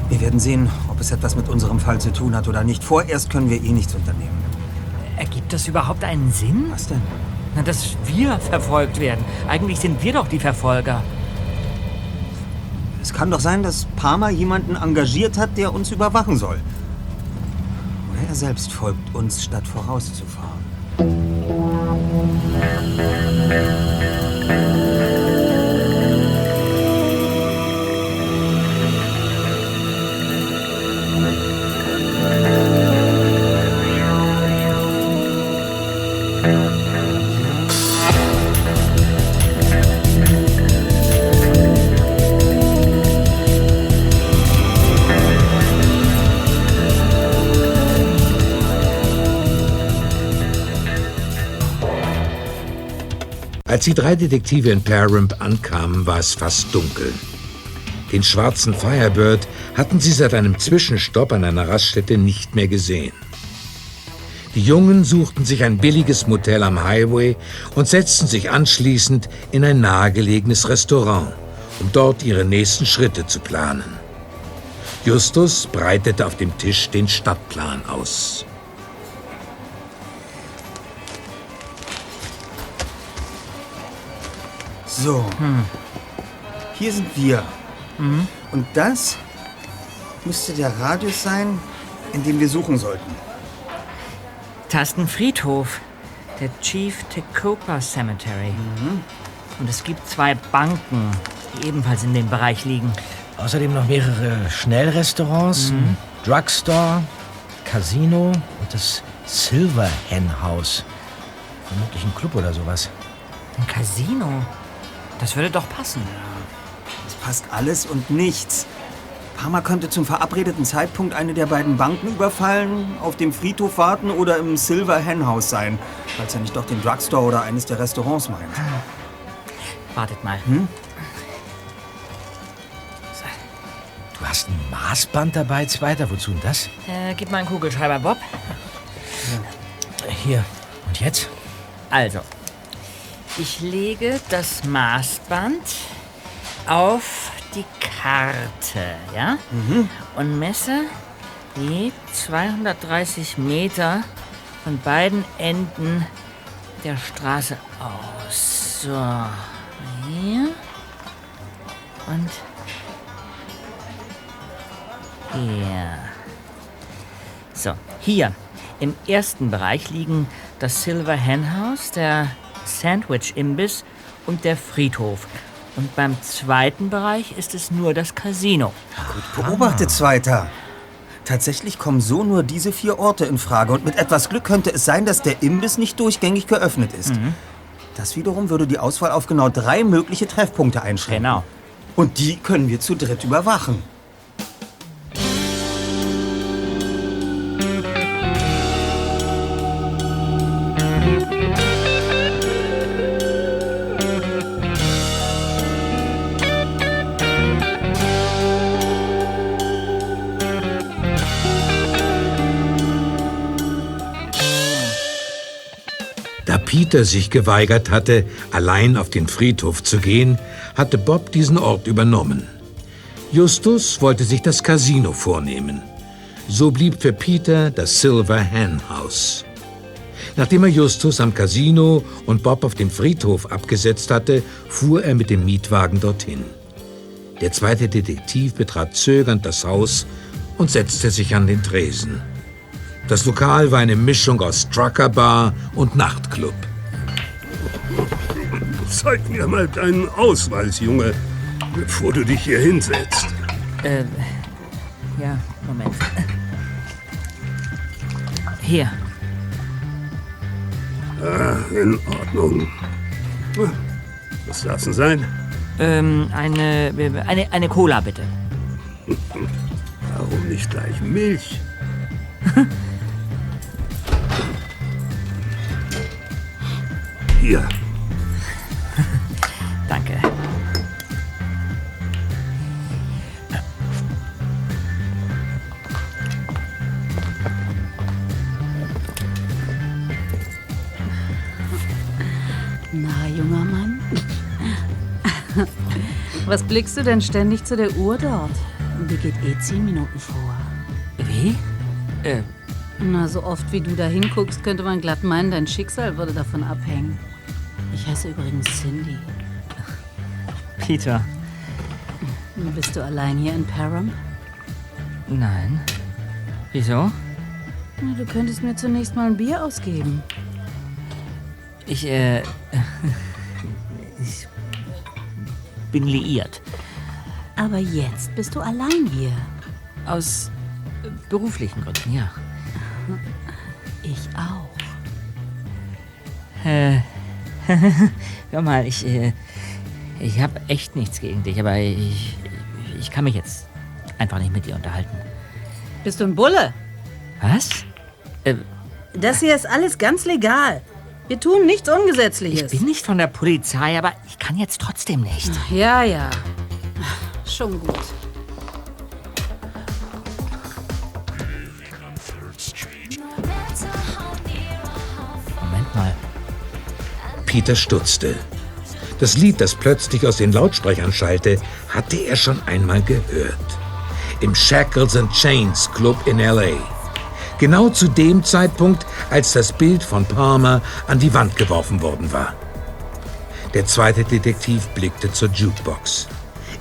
Speaker 1: Wir werden sehen, ob es etwas mit unserem Fall zu tun hat oder nicht. Vorerst können wir eh nichts unternehmen.
Speaker 3: ergibt das überhaupt einen Sinn?
Speaker 1: Was denn?
Speaker 3: Na, dass wir verfolgt werden. Eigentlich sind wir doch die Verfolger.
Speaker 1: Es kann doch sein, dass Parma jemanden engagiert hat, der uns überwachen soll. Oder er selbst folgt uns, statt vorauszufahren.
Speaker 7: Als die drei Detektive in Paramp ankamen, war es fast dunkel. Den schwarzen Firebird hatten sie seit einem Zwischenstopp an einer Raststätte nicht mehr gesehen. Die Jungen suchten sich ein billiges Motel am Highway und setzten sich anschließend in ein nahegelegenes Restaurant, um dort ihre nächsten Schritte zu planen. Justus breitete auf dem Tisch den Stadtplan aus.
Speaker 1: So. Hier sind wir. Und das müsste der Radius sein, in dem wir suchen sollten.
Speaker 3: Tastenfriedhof. Der Chief Tecopa Cemetery. Und es gibt zwei Banken, die ebenfalls in dem Bereich liegen.
Speaker 4: Außerdem noch mehrere Schnellrestaurants, ein Drugstore, Casino und das Silver Hen House. Vermutlich ein Club oder sowas.
Speaker 3: Ein Casino. Das würde doch passen.
Speaker 1: Es passt alles und nichts. Parma könnte zum verabredeten Zeitpunkt eine der beiden Banken überfallen, auf dem Friedhof warten oder im Silver Hen House sein, falls er nicht doch den Drugstore oder eines der Restaurants meint.
Speaker 3: Wartet mal.
Speaker 4: Du hast ein Maßband dabei, Zweiter. Wozu denn das?
Speaker 3: Äh, gib mal einen Kugelschreiber, Bob.
Speaker 4: Hier. Und jetzt?
Speaker 3: Also, ich lege das Maßband auf die Karte, ja? Und messe die 230 Meter von beiden Enden der Straße aus. So, hier und hier. So, hier im ersten Bereich liegen das Silver Hen House, der Sandwich Imbiss und der Friedhof. Und beim zweiten Bereich ist es nur das Casino.
Speaker 1: Beobachtet, Zweiter. Tatsächlich kommen so nur diese vier Orte in Frage und mit etwas Glück könnte es sein, dass der Imbiss nicht durchgängig geöffnet ist. Das wiederum würde die Auswahl auf genau drei mögliche Treffpunkte einschränken.
Speaker 3: Genau.
Speaker 1: Und die können wir zu dritt überwachen.
Speaker 7: Peter sich geweigert hatte, allein auf den Friedhof zu gehen, hatte Bob diesen Ort übernommen. Justus wollte sich das Casino vornehmen. So blieb für Peter das Silver Hen House. Nachdem er Justus am Casino und Bob auf dem Friedhof abgesetzt hatte, fuhr er mit dem Mietwagen dorthin. Der zweite Detektiv betrat zögernd das Haus und setzte sich an den Tresen. Das Lokal war eine Mischung aus Trucker Bar und Nachtclub.
Speaker 10: Zeig mir mal deinen Ausweis, Junge, bevor du dich hier hinsetzt.
Speaker 3: Äh, ja, Moment. Hier.
Speaker 10: Ah, in Ordnung. Was darf's denn sein?
Speaker 3: Ähm, eine, eine, eine Cola, bitte.
Speaker 10: Warum nicht gleich Milch? Hier,
Speaker 3: Danke.
Speaker 11: Na, junger Mann. Was blickst du denn ständig zu der Uhr dort? Die geht eh zehn Minuten vor.
Speaker 3: Wie? Äh,
Speaker 11: Na, so oft wie du da hinguckst, könnte man glatt meinen, dein Schicksal würde davon abhängen. Ich heiße übrigens Cindy.
Speaker 3: Peter.
Speaker 11: Bist du allein hier in Param?
Speaker 3: Nein. Wieso?
Speaker 11: Na, du könntest mir zunächst mal ein Bier ausgeben.
Speaker 3: Ich, äh. Ich bin liiert.
Speaker 11: Aber jetzt bist du allein hier.
Speaker 3: Aus äh, beruflichen Gründen, ja.
Speaker 11: Ich auch.
Speaker 3: Äh. Hör mal, ich, äh, ich habe echt nichts gegen dich, aber ich, ich kann mich jetzt einfach nicht mit dir unterhalten.
Speaker 11: Bist du ein Bulle?
Speaker 3: Was? Äh,
Speaker 11: Das hier ist alles ganz legal. Wir tun nichts Ungesetzliches.
Speaker 3: ich bin nicht von der Polizei, aber ich kann jetzt trotzdem nicht.
Speaker 11: Ja, ja. Schon gut.
Speaker 7: Peter stutzte. Das Lied, das plötzlich aus den Lautsprechern schallte, hatte er schon einmal gehört. Im Shackles and Chains Club in L.A. Genau zu dem Zeitpunkt, als das Bild von Palmer an die Wand geworfen worden war. Der zweite Detektiv blickte zur Jukebox.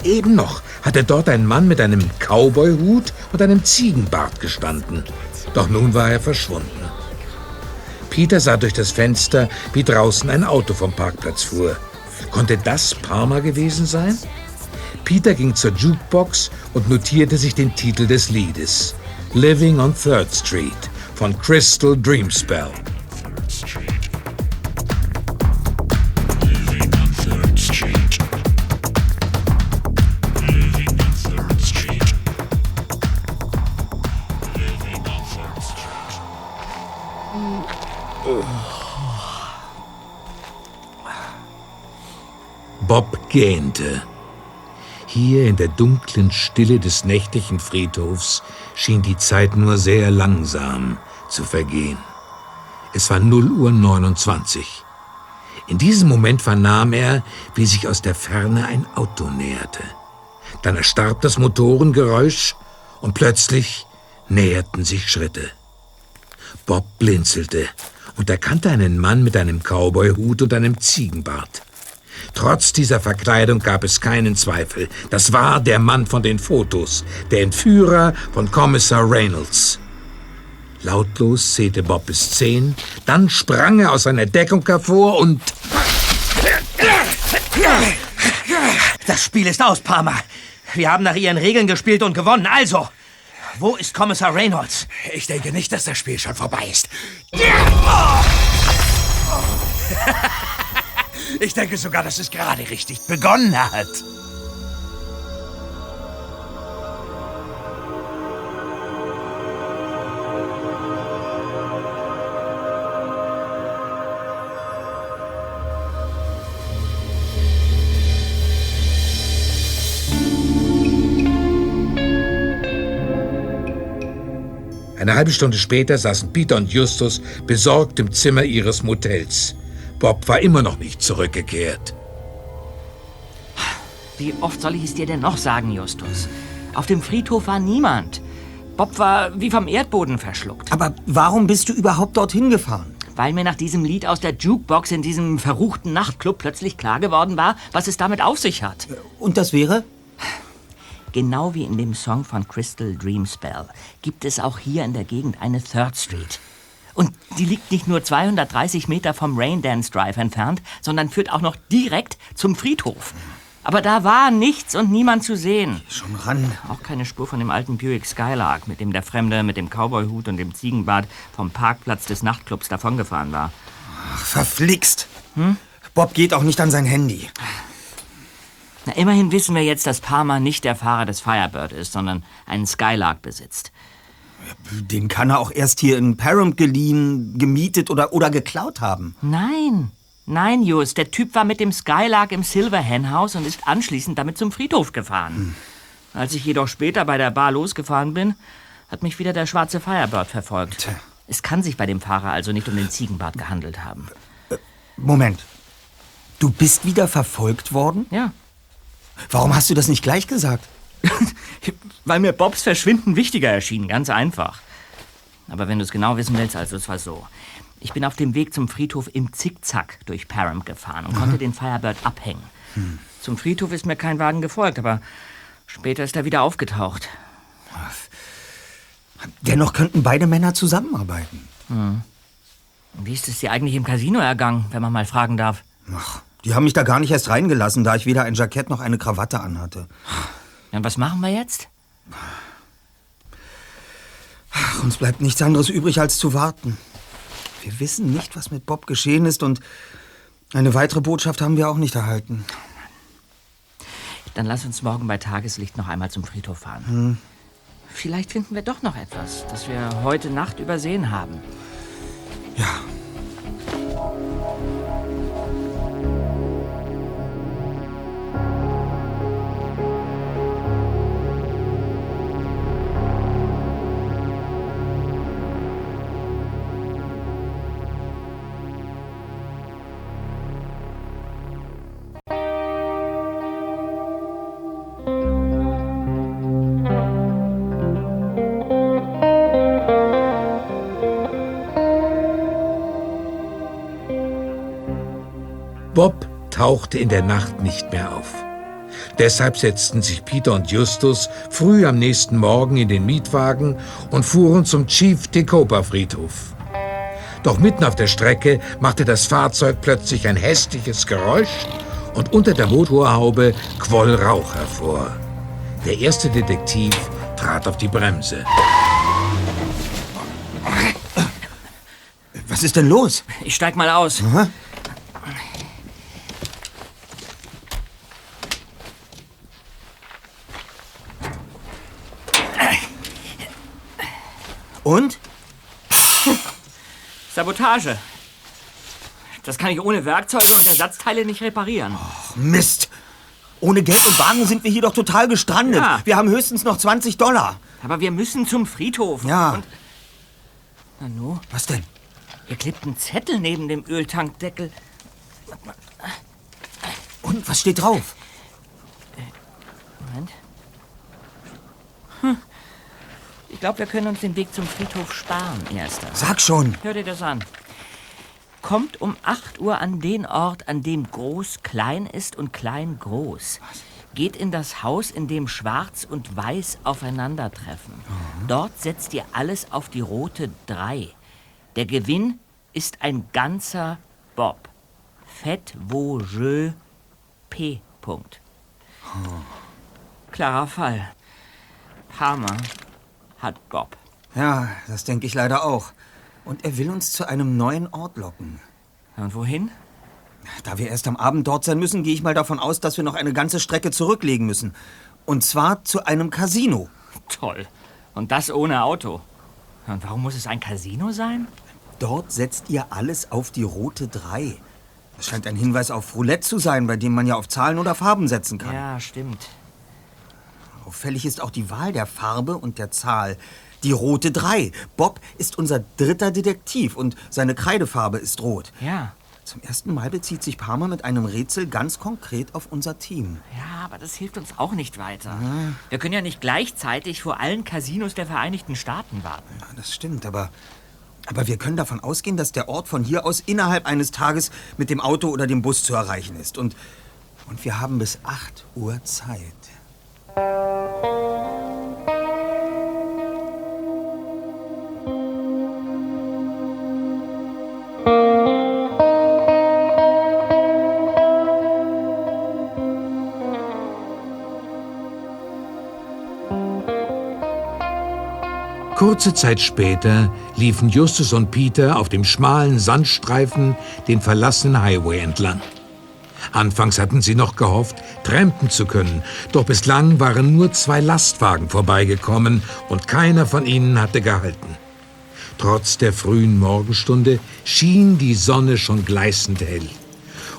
Speaker 7: Eben noch hatte dort ein Mann mit einem Cowboyhut und einem Ziegenbart gestanden. Doch nun war er verschwunden. Peter sah durch das Fenster, wie draußen ein Auto vom Parkplatz fuhr. Konnte das Palmer gewesen sein? Peter ging zur Jukebox und notierte sich den Titel des Liedes. Living on Third Street von Crystal Dreamspell. Gähnte. Hier in der dunklen Stille des nächtlichen Friedhofs schien die Zeit nur sehr langsam zu vergehen. Es war 0 Uhr 29. In diesem Moment vernahm er, wie sich aus der Ferne ein Auto näherte. Dann erstarb das Motorengeräusch und plötzlich näherten sich Schritte. Bob blinzelte und erkannte einen Mann mit einem Cowboyhut und einem Ziegenbart. Trotz dieser Verkleidung gab es keinen Zweifel. Das war der Mann von den Fotos, der Entführer von Kommissar Reynolds. Lautlos zählte Bob bis zehn, dann sprang er aus seiner Deckung hervor und...
Speaker 12: Das Spiel ist aus, Palmer. Wir haben nach Ihren Regeln gespielt und gewonnen. Also, wo ist Kommissar Reynolds?
Speaker 2: Ich denke nicht, dass das Spiel schon vorbei ist. Ich denke sogar, dass es gerade richtig begonnen hat.
Speaker 7: Eine halbe Stunde später saßen Peter und Justus besorgt im Zimmer ihres Motels. Bob war immer noch nicht zurückgekehrt.
Speaker 3: Wie oft soll ich es dir denn noch sagen, Justus? Auf dem Friedhof war niemand. Bob war wie vom Erdboden verschluckt.
Speaker 1: Aber warum bist du überhaupt dorthin gefahren?
Speaker 3: Weil mir nach diesem Lied aus der Jukebox in diesem verruchten Nachtclub plötzlich klar geworden war, was es damit auf sich hat.
Speaker 1: Und das wäre?
Speaker 3: Genau wie in dem Song von Crystal Dream Spell gibt es auch hier in der Gegend eine Third Street. Und die liegt nicht nur 230 Meter vom Raindance Drive entfernt, sondern führt auch noch direkt zum Friedhof. Aber da war nichts und niemand zu sehen.
Speaker 1: Schon ran.
Speaker 3: Auch keine Spur von dem alten Buick Skylark, mit dem der Fremde mit dem Cowboyhut und dem Ziegenbart vom Parkplatz des Nachtclubs davongefahren war.
Speaker 1: Ach, verflixt. Hm? Bob geht auch nicht an sein Handy.
Speaker 3: Na, immerhin wissen wir jetzt, dass Palmer nicht der Fahrer des Firebird ist, sondern einen Skylark besitzt.
Speaker 1: Den kann er auch erst hier in Param geliehen, gemietet oder, oder geklaut haben.
Speaker 3: Nein, nein, Just. Der Typ war mit dem Skylark im Silver Hen House und ist anschließend damit zum Friedhof gefahren. Hm. Als ich jedoch später bei der Bar losgefahren bin, hat mich wieder der schwarze Firebird verfolgt. Tja. Es kann sich bei dem Fahrer also nicht um den Ziegenbart gehandelt haben.
Speaker 1: Äh, Moment. Du bist wieder verfolgt worden?
Speaker 3: Ja.
Speaker 1: Warum hast du das nicht gleich gesagt?
Speaker 3: Weil mir Bobs Verschwinden wichtiger erschien, ganz einfach. Aber wenn du es genau wissen willst, also es war so. Ich bin auf dem Weg zum Friedhof im Zickzack durch Param gefahren und konnte den Firebird abhängen. Hm. Zum Friedhof ist mir kein Wagen gefolgt, aber später ist er wieder aufgetaucht.
Speaker 1: Dennoch könnten beide Männer zusammenarbeiten.
Speaker 3: Hm. Wie ist es dir eigentlich im Casino ergangen, wenn man mal fragen darf?
Speaker 1: Ach, die haben mich da gar nicht erst reingelassen, da ich weder ein Jackett noch eine Krawatte anhatte.
Speaker 3: Und was machen wir jetzt?
Speaker 1: Ach, uns bleibt nichts anderes übrig, als zu warten. Wir wissen nicht, was mit Bob geschehen ist und eine weitere Botschaft haben wir auch nicht erhalten.
Speaker 3: Dann lass uns morgen bei Tageslicht noch einmal zum Friedhof fahren. Hm. Vielleicht finden wir doch noch etwas, das wir heute Nacht übersehen haben.
Speaker 1: Ja.
Speaker 7: Tauchte in der Nacht nicht mehr auf. Deshalb setzten sich Peter und Justus früh am nächsten Morgen in den Mietwagen und fuhren zum Chief Tecopa Friedhof. Doch mitten auf der Strecke machte das Fahrzeug plötzlich ein hässliches Geräusch und unter der Motorhaube quoll Rauch hervor. Der erste Detektiv trat auf die Bremse.
Speaker 1: Was ist denn los?
Speaker 3: Ich steig mal aus.
Speaker 1: Aha. Und?
Speaker 3: Sabotage. Das kann ich ohne Werkzeuge und Ersatzteile nicht reparieren.
Speaker 1: Ach, Mist. Ohne Geld und Wagen sind wir hier doch total gestrandet.
Speaker 3: Ja.
Speaker 1: Wir haben höchstens noch 20 Dollar.
Speaker 3: Aber wir müssen zum Friedhof.
Speaker 1: Ja.
Speaker 3: Und Nanu,
Speaker 1: Was denn?
Speaker 3: hier klebt ein Zettel neben dem Öltankdeckel.
Speaker 1: Und was steht drauf?
Speaker 3: Moment. Hm. Ich glaube, wir können uns den Weg zum Friedhof sparen, Erster.
Speaker 1: Sag schon.
Speaker 3: Hör dir das an. Kommt um 8 Uhr an den Ort, an dem groß klein ist und klein groß. Geht in das Haus, in dem Schwarz und Weiß aufeinandertreffen. Dort setzt ihr alles auf die rote 3. Der Gewinn ist ein ganzer Bob. Fett wo je P. Punkt. Klarer Fall. Palmer hat Bob.
Speaker 1: Ja, das denke ich leider auch. Und er will uns zu einem neuen Ort locken.
Speaker 3: Und wohin?
Speaker 1: Da wir erst am Abend dort sein müssen, gehe ich mal davon aus, dass wir noch eine ganze Strecke zurücklegen müssen. Und zwar zu einem Casino.
Speaker 3: Toll. Und das ohne Auto. Und warum muss es ein Casino sein?
Speaker 1: Dort setzt ihr alles auf die rote 3. Das scheint ein Hinweis auf Roulette zu sein, bei dem man ja auf Zahlen oder Farben setzen kann.
Speaker 3: Ja, stimmt.
Speaker 1: Auffällig ist auch die Wahl der Farbe und der Zahl. Die rote 3. Bob ist unser dritter Detektiv und seine Kreidefarbe ist rot.
Speaker 3: Ja.
Speaker 1: Zum ersten Mal bezieht sich Parma mit einem Rätsel ganz konkret auf unser Team.
Speaker 3: Ja, aber das hilft uns auch nicht weiter. Wir können ja nicht gleichzeitig vor allen Casinos der Vereinigten Staaten warten.
Speaker 1: Ja, das stimmt, aber, aber wir können davon ausgehen, dass der Ort von hier aus innerhalb eines Tages mit dem Auto oder dem Bus zu erreichen ist. Und, und wir haben bis 8 Uhr Zeit.
Speaker 7: Kurze Zeit später liefen Justus und Peter auf dem schmalen Sandstreifen den verlassenen Highway entlang. Anfangs hatten sie noch gehofft, trampen zu können, doch bislang waren nur zwei Lastwagen vorbeigekommen und keiner von ihnen hatte gehalten. Trotz der frühen Morgenstunde schien die Sonne schon gleißend hell.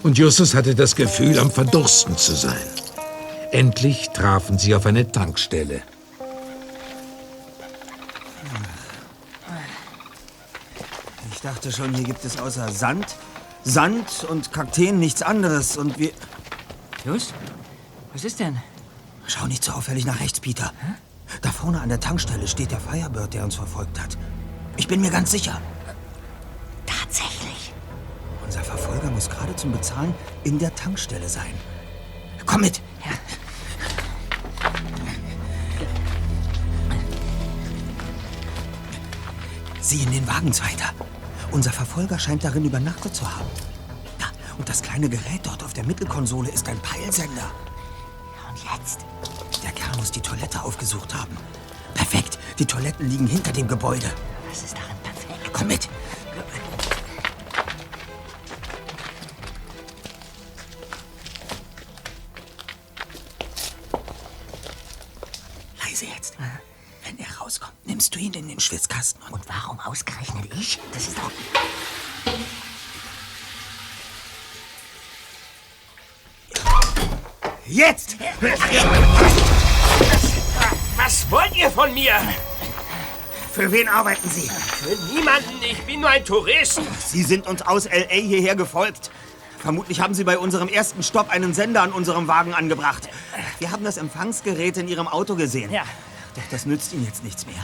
Speaker 7: Und Justus hatte das Gefühl, am Verdursten zu sein. Endlich trafen sie auf eine Tankstelle.
Speaker 1: Ich dachte schon, hier gibt es außer Sand, Sand und Kakteen nichts anderes. Und wir.
Speaker 3: Just? Was ist denn?
Speaker 1: Schau nicht so auffällig nach rechts, Peter. Da vorne an der Tankstelle steht der Firebird, der uns verfolgt hat. Ich bin mir ganz sicher.
Speaker 13: Tatsächlich.
Speaker 1: Unser Verfolger muss gerade zum Bezahlen in der Tankstelle sein. Komm mit! Sieh in den Wagen weiter. Unser Verfolger scheint darin übernachtet zu haben. Ja, und das kleine Gerät dort auf der Mittelkonsole ist ein Peilsender.
Speaker 13: Und jetzt?
Speaker 1: Der Kerl muss die Toilette aufgesucht haben. Perfekt. Die Toiletten liegen hinter dem Gebäude.
Speaker 13: Was ist daran perfekt?
Speaker 1: Komm mit.
Speaker 14: Was wollt ihr von mir?
Speaker 1: Für wen arbeiten Sie?
Speaker 14: Für niemanden, ich bin nur ein Tourist.
Speaker 1: Sie sind uns aus L.A. hierher gefolgt. Vermutlich haben Sie bei unserem ersten Stopp einen Sender an unserem Wagen angebracht. Wir haben das Empfangsgerät in Ihrem Auto gesehen.
Speaker 3: Ja.
Speaker 1: Doch das nützt Ihnen jetzt nichts mehr.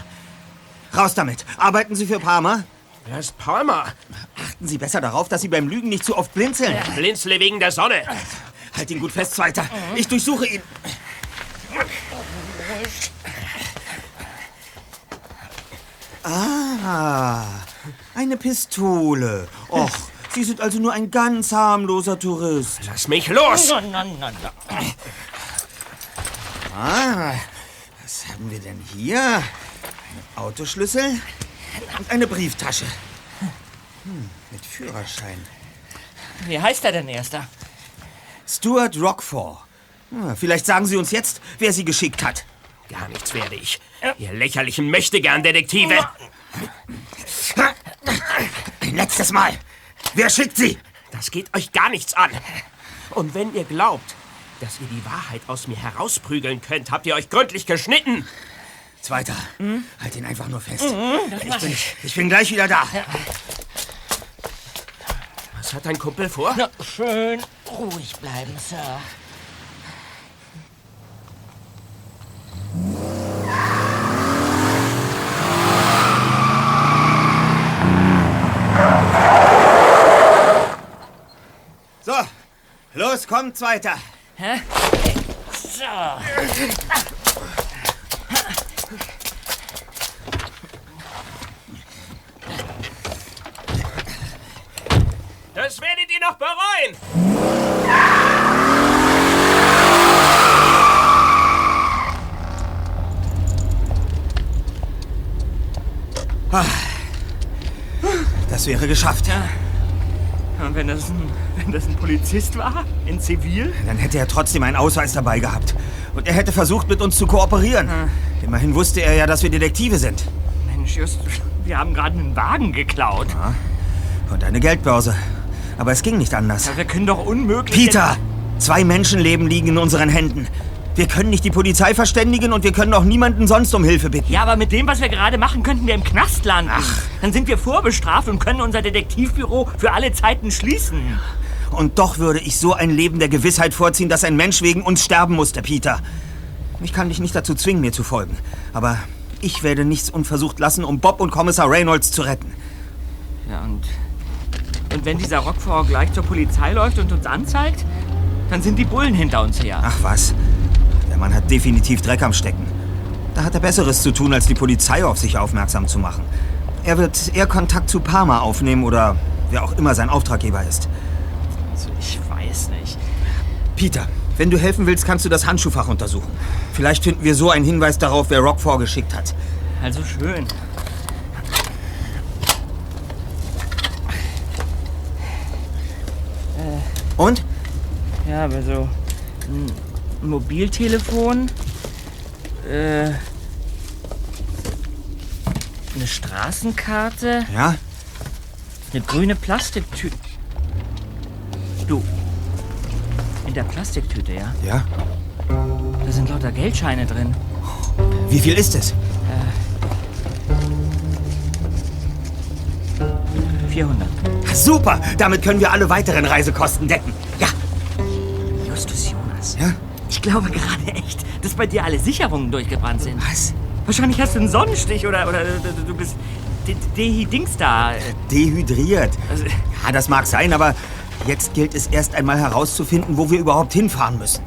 Speaker 1: Raus damit. Arbeiten Sie für Palmer?
Speaker 14: Wer ist Palmer?
Speaker 1: Ach, Achten Sie besser darauf, dass Sie beim Lügen nicht zu oft blinzeln.
Speaker 14: Blinzle wegen der Sonne.
Speaker 1: Halt ihn gut fest, Zweiter. Ich durchsuche ihn. Ah, eine Pistole. Och, Sie sind also nur ein ganz harmloser Tourist.
Speaker 14: Lass mich los!
Speaker 1: Ah, was haben wir denn hier? Ein Autoschlüssel und eine Brieftasche. Hm, mit Führerschein.
Speaker 3: Wie heißt er denn, Erster?
Speaker 1: Stuart Rockford. Ah, vielleicht sagen Sie uns jetzt, wer Sie geschickt hat.
Speaker 14: Gar nichts werde ich. Ihr lächerlichen Möchtegern-Detektive.
Speaker 1: Ein letztes Mal. Wer schickt Sie?
Speaker 14: Das geht euch gar nichts an. Und wenn ihr glaubt, dass ihr die Wahrheit aus mir herausprügeln könnt, habt ihr euch gründlich geschnitten.
Speaker 1: Zweiter, halt ihn einfach nur fest.
Speaker 3: das
Speaker 1: ich, bin,
Speaker 3: ich.
Speaker 1: ich bin gleich wieder da.
Speaker 14: Was hat dein Kumpel vor?
Speaker 3: Na, schön ruhig bleiben, Sir.
Speaker 1: So, los, kommt, Zweiter.
Speaker 3: Hä? So.
Speaker 14: Das werdet ihr noch bereuen.
Speaker 1: Ah, Das wäre geschafft.
Speaker 3: Und wenn das, ein, wenn das ein Polizist war? In Zivil?
Speaker 1: Dann hätte er trotzdem einen Ausweis dabei gehabt. Und er hätte versucht, mit uns zu kooperieren. Immerhin wusste er ja, dass wir Detektive sind.
Speaker 3: Mensch, just, wir haben gerade einen Wagen geklaut.
Speaker 1: Und eine Geldbörse. Aber es ging nicht anders.
Speaker 3: Ja, wir können doch unmöglich...
Speaker 1: Peter! Zwei Menschenleben liegen in unseren Händen. Wir können nicht die Polizei verständigen und wir können auch niemanden sonst um Hilfe bitten.
Speaker 3: Ja, aber mit dem, was wir gerade machen, könnten wir im Knast landen. Ach. Dann sind wir vorbestraft und können unser Detektivbüro für alle Zeiten schließen.
Speaker 1: Und doch würde ich so ein Leben der Gewissheit vorziehen, dass ein Mensch wegen uns sterben musste, Peter. Ich kann dich nicht dazu zwingen, mir zu folgen. Aber ich werde nichts unversucht lassen, um Bob und Kommissar Reynolds zu retten.
Speaker 3: Ja, und. Und wenn dieser Rockford gleich zur Polizei läuft und uns anzeigt, dann sind die Bullen hinter uns her.
Speaker 1: Ach was. Der Mann hat definitiv Dreck am Stecken. Da hat er Besseres zu tun, als die Polizei auf sich aufmerksam zu machen. Er wird eher Kontakt zu Parma aufnehmen oder wer auch immer sein Auftraggeber ist.
Speaker 3: Also, ich weiß nicht.
Speaker 1: Peter, wenn du helfen willst, kannst du das Handschuhfach untersuchen. Vielleicht finden wir so einen Hinweis darauf, wer Rock vorgeschickt hat.
Speaker 3: Also schön.
Speaker 1: Und?
Speaker 3: Ja, aber so ein Mobiltelefon, äh, eine Straßenkarte,
Speaker 1: Ja?
Speaker 3: eine grüne Plastiktüte. Du, in der Plastiktüte, ja?
Speaker 1: Ja?
Speaker 3: Da sind lauter Geldscheine drin.
Speaker 1: Wie viel ist es?
Speaker 3: 400.
Speaker 1: Super! Damit können wir alle weiteren Reisekosten decken. Ja.
Speaker 3: Justus Jonas.
Speaker 1: Ja?
Speaker 3: Ich glaube gerade echt, dass bei dir alle Sicherungen durchgebrannt sind.
Speaker 1: Was?
Speaker 3: Wahrscheinlich hast du einen Sonnenstich oder, oder du- bist de- Dehidings da.
Speaker 1: Dehydriert.
Speaker 3: Also,
Speaker 1: Ja, das mag sein, aber jetzt gilt es erst einmal herauszufinden, wo wir überhaupt hinfahren müssen.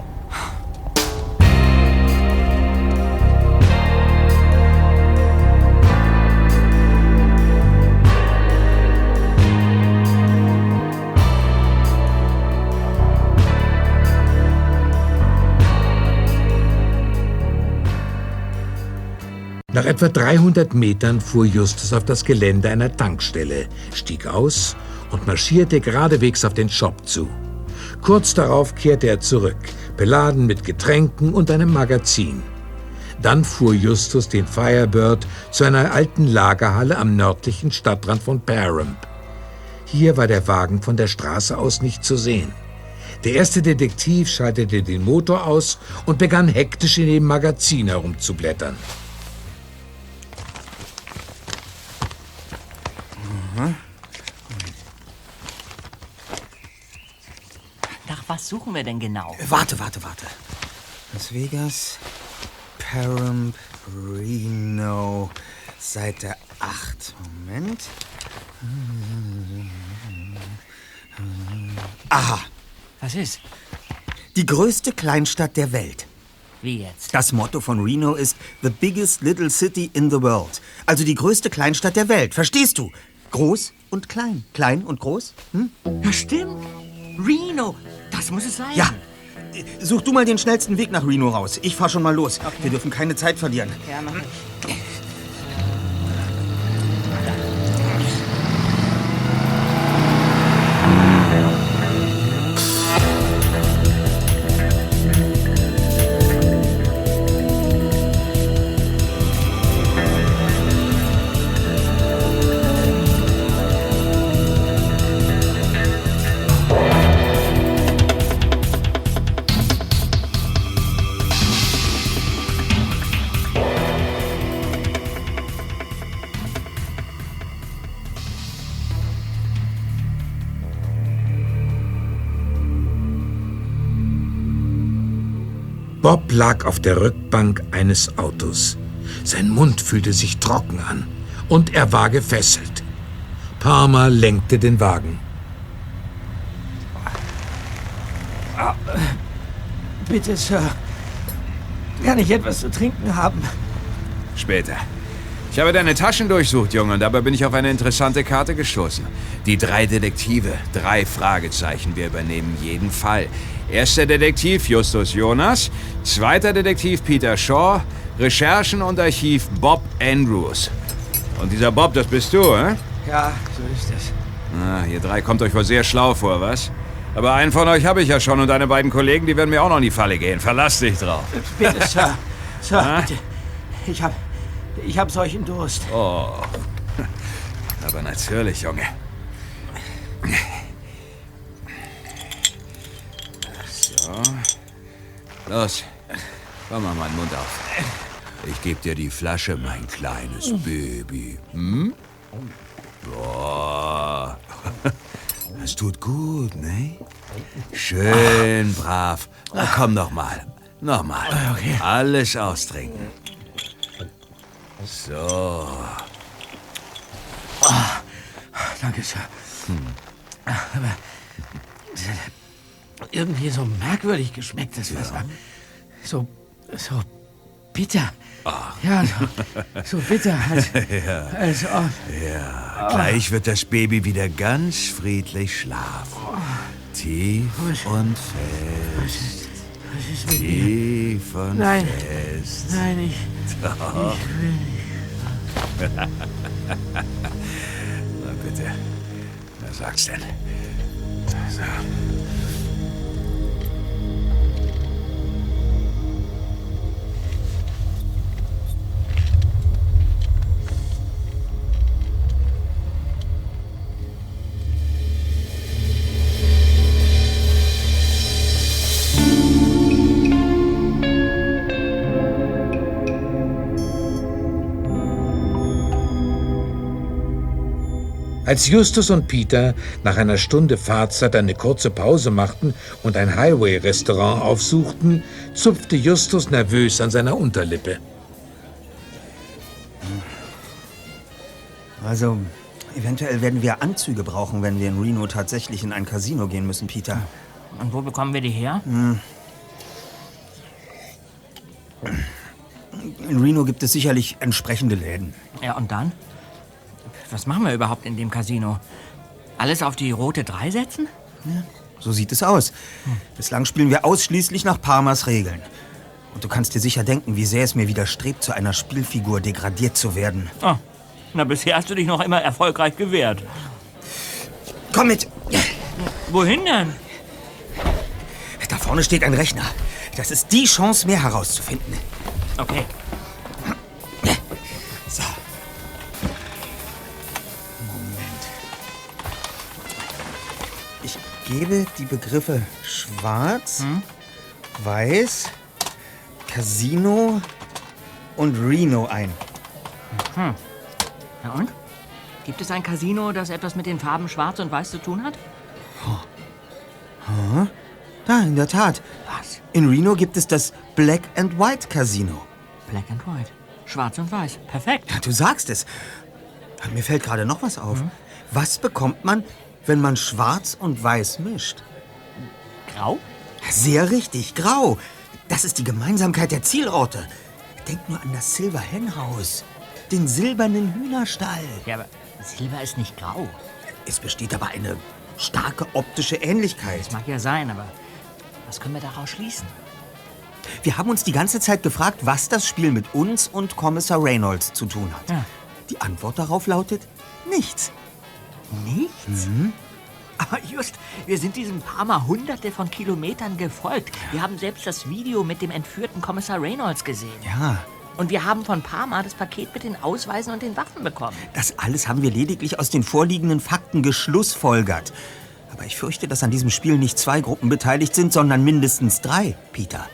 Speaker 7: Nach etwa 300 Metern fuhr Justus auf das Gelände einer Tankstelle, stieg aus und marschierte geradewegs auf den Shop zu. Kurz darauf kehrte er zurück, beladen mit Getränken und einem Magazin. Dann fuhr Justus den Firebird zu einer alten Lagerhalle am nördlichen Stadtrand von Paramp. Hier war der Wagen von der Straße aus nicht zu sehen. Der erste Detektiv schaltete den Motor aus und begann hektisch in dem Magazin herumzublättern.
Speaker 3: Nach was suchen wir denn genau?
Speaker 1: Warte, warte, warte. Las Vegas, Paramp, Reno, Seite 8. Moment. Aha.
Speaker 3: Was ist?
Speaker 1: Die größte Kleinstadt der Welt.
Speaker 3: Wie jetzt?
Speaker 1: Das Motto von Reno ist The biggest little city in the world. Also die größte Kleinstadt der Welt. Verstehst du? Groß und klein. Klein und groß? Hm?
Speaker 3: Ja, stimmt. Reno. Das muss es sein.
Speaker 1: Ja. Such du mal den schnellsten Weg nach Reno raus. Ich fahr schon mal los. Wir dürfen keine Zeit verlieren.
Speaker 3: Ja, mach ich.
Speaker 7: Lag auf der Rückbank eines Autos. Sein Mund fühlte sich trocken an und er war gefesselt. Palmer lenkte den Wagen.
Speaker 4: Bitte, Sir. Kann ich etwas zu trinken haben?
Speaker 15: Später. Ich habe deine Taschen durchsucht, Junge, und dabei bin ich auf eine interessante Karte gestoßen. Die drei Detektive, drei Fragezeichen. Wir übernehmen jeden Fall. Erster Detektiv Justus Jonas, zweiter Detektiv Peter Shaw, Recherchen und Archiv Bob Andrews. Und dieser Bob, das bist du, hä?
Speaker 4: Ja, so ist es.
Speaker 15: Na, ihr drei kommt euch wohl sehr schlau vor, was? Aber einen von euch habe ich ja schon und deine beiden Kollegen, die werden mir auch noch in die Falle gehen. Verlass dich drauf.
Speaker 4: Bitte, Sir. Sir,
Speaker 15: Ah?
Speaker 4: bitte. Ich hab. Ich hab solchen Durst.
Speaker 15: Oh. Aber natürlich, Junge. Los. Komm mal meinen Mund auf. Ich geb dir die Flasche, mein kleines Baby. Hm? Boah. Das tut gut, ne? Schön brav. Na, komm noch mal. Noch mal.
Speaker 4: Okay.
Speaker 15: Alles austrinken. So.
Speaker 4: Ah, danke, Sir.
Speaker 15: Hm.
Speaker 4: Aber. Irgendwie so merkwürdig geschmeckt, das Wasser. So. So bitter. Ja, so, so bitter. Als,
Speaker 15: ja.
Speaker 4: als ob.
Speaker 15: Ja, gleich wird das Baby wieder ganz friedlich schlafen. Tief und fest.
Speaker 4: Was ist mit mir?
Speaker 15: Tief und
Speaker 4: Nein.
Speaker 15: fest.
Speaker 4: Nein, ich.
Speaker 15: Doch.
Speaker 4: Ich will nicht.
Speaker 15: Na bitte. Na sag's denn. So.
Speaker 7: Als Justus und Peter nach einer Stunde Fahrzeit eine kurze Pause machten und ein Highway-Restaurant aufsuchten, zupfte Justus nervös an seiner Unterlippe.
Speaker 1: Also, eventuell werden wir Anzüge brauchen, wenn wir in Reno tatsächlich in ein Casino gehen müssen, Peter.
Speaker 3: Und wo bekommen wir die her?
Speaker 1: Hm. In Reno gibt es sicherlich entsprechende Läden.
Speaker 3: Ja, und dann? Was machen wir überhaupt in dem Casino? Alles auf die rote 3 setzen?
Speaker 1: So sieht es aus. Bislang spielen wir ausschließlich nach Parmas Regeln. Und du kannst dir sicher denken, wie sehr es mir widerstrebt, zu einer Spielfigur degradiert zu werden.
Speaker 3: Oh, na, bisher hast du dich noch immer erfolgreich gewehrt.
Speaker 1: Komm mit!
Speaker 3: Wohin denn?
Speaker 1: Da vorne steht ein Rechner. Das ist die Chance, mehr herauszufinden.
Speaker 3: Okay.
Speaker 1: So. Gebe die Begriffe schwarz, weiß, Casino und Reno ein.
Speaker 3: Hm. Na und? Gibt es ein Casino, das etwas mit den Farben Schwarz und Weiß zu tun hat?
Speaker 1: Huh? Da, in der Tat.
Speaker 3: Was?
Speaker 1: In Reno gibt es das Black and White Casino.
Speaker 3: Black and White. Schwarz und Weiß. Perfekt.
Speaker 1: Ja, du sagst es. Mir fällt gerade noch was auf. Was bekommt man, wenn man Schwarz und Weiß mischt?
Speaker 3: grau?
Speaker 1: Sehr richtig, grau. Das ist die Gemeinsamkeit der Zielorte. Denk nur an das Silver Hen House. Den silbernen Hühnerstall.
Speaker 3: Ja, aber Silber ist nicht grau.
Speaker 1: Es besteht aber eine starke optische Ähnlichkeit.
Speaker 3: Das mag ja sein, aber was können wir daraus schließen?
Speaker 1: Wir haben uns die ganze Zeit gefragt, was das Spiel mit uns und Kommissar Reynolds zu tun hat.
Speaker 3: Ja.
Speaker 1: Die Antwort darauf lautet nichts.
Speaker 3: Nichts? Aber just, wir sind diesem Parma hunderte von Kilometern gefolgt. Wir haben selbst das Video mit dem entführten Kommissar Reynolds gesehen.
Speaker 1: Ja,
Speaker 3: Und wir haben von Parma das Paket mit den Ausweisen und den Waffen bekommen.
Speaker 1: das alles haben wir lediglich aus den vorliegenden Fakten geschlussfolgert. Aber ich fürchte, dass an diesem Spiel nicht zwei Gruppen beteiligt sind, sondern mindestens drei, Peter.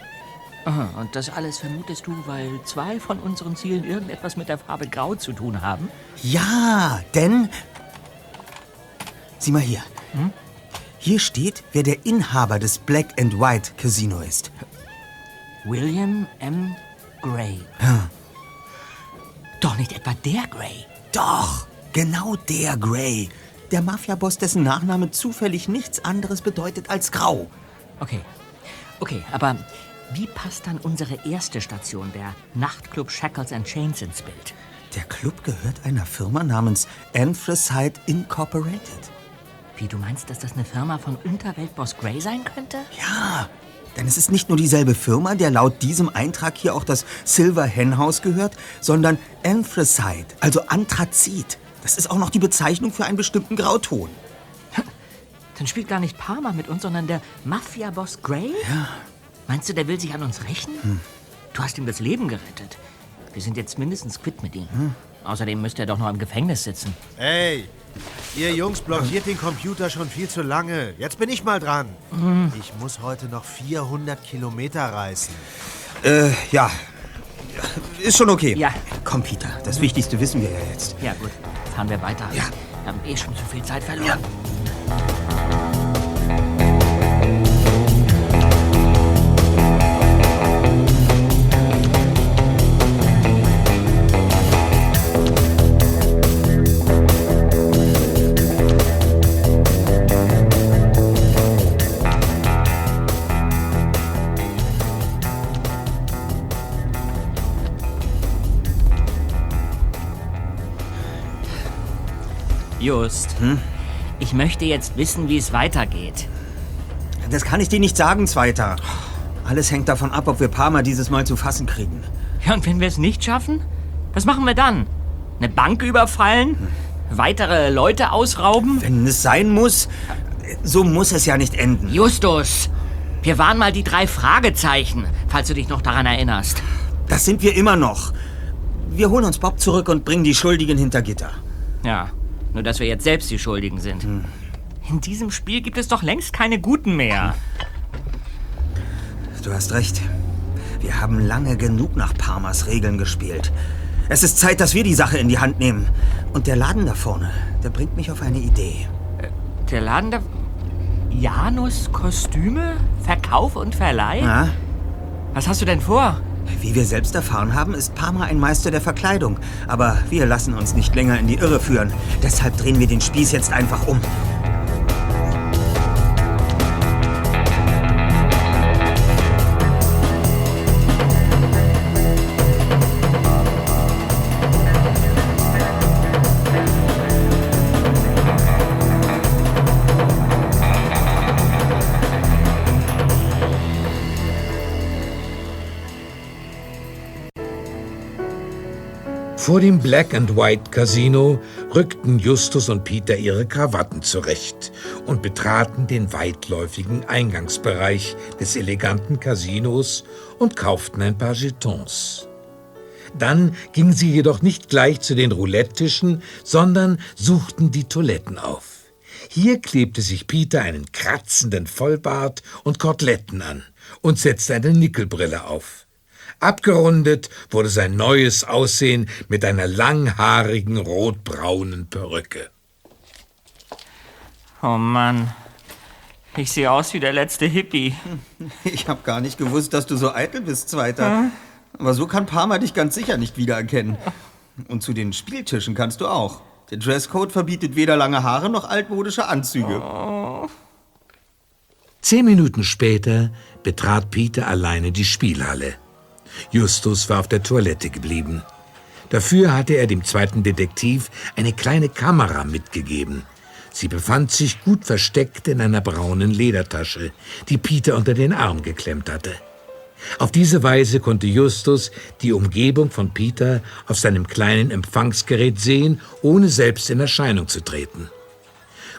Speaker 3: Aha, und das alles vermutest du, weil zwei von unseren Zielen irgendetwas mit der Farbe Grau zu tun haben?
Speaker 1: Ja, denn. Sieh mal hier.
Speaker 3: Hm?
Speaker 1: Hier steht, wer der Inhaber des Black and White Casino ist.
Speaker 3: William M. Gray. Doch nicht etwa der Gray.
Speaker 1: Doch, genau der Gray. Der Mafiaboss, dessen Nachname zufällig nichts anderes bedeutet als Grau.
Speaker 3: Okay. Okay, aber wie passt dann unsere erste Station, der Nachtclub Shackles and Chains, ins Bild?
Speaker 1: Der Club gehört einer Firma namens Anthracite Incorporated.
Speaker 3: Wie, du meinst, dass das eine Firma von Unterweltboss Gray sein könnte?
Speaker 1: Ja, denn es ist nicht nur dieselbe Firma, der laut diesem Eintrag hier auch das Silver Hen House gehört, sondern Anthracite, also Anthrazit. Das ist auch noch die Bezeichnung für einen bestimmten Grauton.
Speaker 3: Dann spielt gar nicht Parma mit uns, sondern der Mafia-Boss Gray?
Speaker 1: Ja.
Speaker 3: Meinst du, der will sich an uns rächen?
Speaker 1: Hm.
Speaker 3: Du hast ihm das Leben gerettet. Wir sind jetzt mindestens quitt mit ihm.
Speaker 1: Hm.
Speaker 3: Außerdem müsste er doch noch im Gefängnis sitzen.
Speaker 16: Hey, ihr Jungs blockiert den Computer schon viel zu lange. Jetzt bin ich mal dran. Ich muss heute noch 400 Kilometer reisen.
Speaker 1: Äh, ja. Ist schon okay.
Speaker 3: Ja.
Speaker 1: Komm, Peter, das Wichtigste wissen wir ja jetzt.
Speaker 3: Ja, gut. Fahren wir weiter. Ja. Wir haben eh schon zu viel Zeit verloren. Just.
Speaker 1: Hm?
Speaker 3: Ich möchte jetzt wissen, wie es weitergeht.
Speaker 1: Das kann ich dir nicht sagen, Zweiter. Alles hängt davon ab, ob wir Parma dieses Mal zu fassen kriegen.
Speaker 3: Ja, und wenn wir es nicht schaffen? Was machen wir dann? Eine Bank überfallen? Weitere Leute ausrauben?
Speaker 1: Wenn es sein muss, so muss es ja nicht enden.
Speaker 3: Justus, wir waren mal die drei Fragezeichen, falls du dich noch daran erinnerst.
Speaker 1: Das sind wir immer noch. Wir holen uns Bob zurück und bringen die Schuldigen hinter Gitter.
Speaker 3: Ja, nur dass wir jetzt selbst die Schuldigen sind.
Speaker 1: Hm.
Speaker 3: In diesem Spiel gibt es doch längst keine Guten mehr.
Speaker 1: Du hast recht. Wir haben lange genug nach Parmas Regeln gespielt. Es ist Zeit, dass wir die Sache in die Hand nehmen. Und der Laden da vorne, der bringt mich auf eine Idee.
Speaker 3: Der Laden da... Janus Kostüme? Verkauf und Verleih?
Speaker 1: Na?
Speaker 3: Was hast du denn vor?
Speaker 1: Wie wir selbst erfahren haben, ist Parma ein Meister der Verkleidung. Aber wir lassen uns nicht länger in die Irre führen. Deshalb drehen wir den Spieß jetzt einfach um.
Speaker 7: Vor dem Black and White Casino rückten Justus und Peter ihre Krawatten zurecht und betraten den weitläufigen Eingangsbereich des eleganten Casinos und kauften ein paar Jetons. Dann gingen sie jedoch nicht gleich zu den Roulette-Tischen, sondern suchten die Toiletten auf. Hier klebte sich Peter einen kratzenden Vollbart und Koteletten an und setzte eine Nickelbrille auf. Abgerundet wurde sein neues Aussehen mit einer langhaarigen rotbraunen Perücke.
Speaker 3: Oh Mann. Ich sehe aus wie der letzte Hippie.
Speaker 1: Ich habe gar nicht gewusst, dass du so eitel bist, Zweiter. Aber so kann Parma dich ganz sicher nicht wiedererkennen. Und zu den Spieltischen kannst du auch. Der Dresscode verbietet weder lange Haare noch altmodische Anzüge.
Speaker 3: Oh.
Speaker 7: Zehn Minuten später betrat Peter alleine die Spielhalle. Justus war auf der Toilette geblieben. Dafür hatte er dem zweiten Detektiv eine kleine Kamera mitgegeben. Sie befand sich gut versteckt in einer braunen Ledertasche, die Peter unter den Arm geklemmt hatte. Auf diese Weise konnte Justus die Umgebung von Peter auf seinem kleinen Empfangsgerät sehen, ohne selbst in Erscheinung zu treten.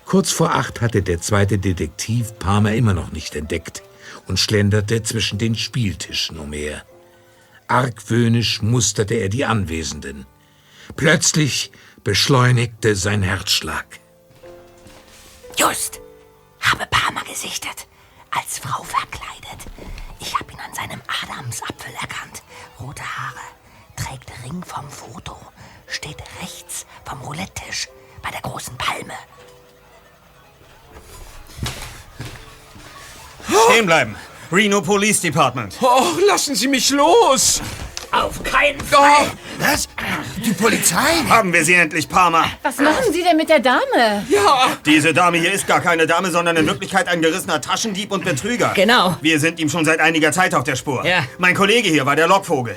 Speaker 7: Kurz vor acht hatte der zweite Detektiv Palmer immer noch nicht entdeckt und schlenderte zwischen den Spieltischen umher. Argwöhnisch musterte er die Anwesenden. Plötzlich beschleunigte sein Herzschlag.
Speaker 13: Just, habe Palmer gesichtet. Als Frau verkleidet. Ich habe ihn an seinem Adamsapfel erkannt. Rote Haare, trägt Ring vom Foto, steht rechts vom Roulette-Tisch bei der großen Palme.
Speaker 1: Stehen bleiben. Reno Police Department.
Speaker 15: Oh, lassen Sie mich los!
Speaker 13: Auf keinen Fall!
Speaker 1: Was? Die Polizei? Haben wir sie endlich, Palmer.
Speaker 11: Was machen Sie denn mit der Dame?
Speaker 15: Ja!
Speaker 1: Diese Dame hier ist gar keine Dame, sondern in Wirklichkeit ein gerissener Taschendieb und Betrüger.
Speaker 3: Genau.
Speaker 1: Wir sind ihm schon seit einiger Zeit auf der Spur.
Speaker 3: Ja.
Speaker 1: Mein Kollege hier war der Lockvogel.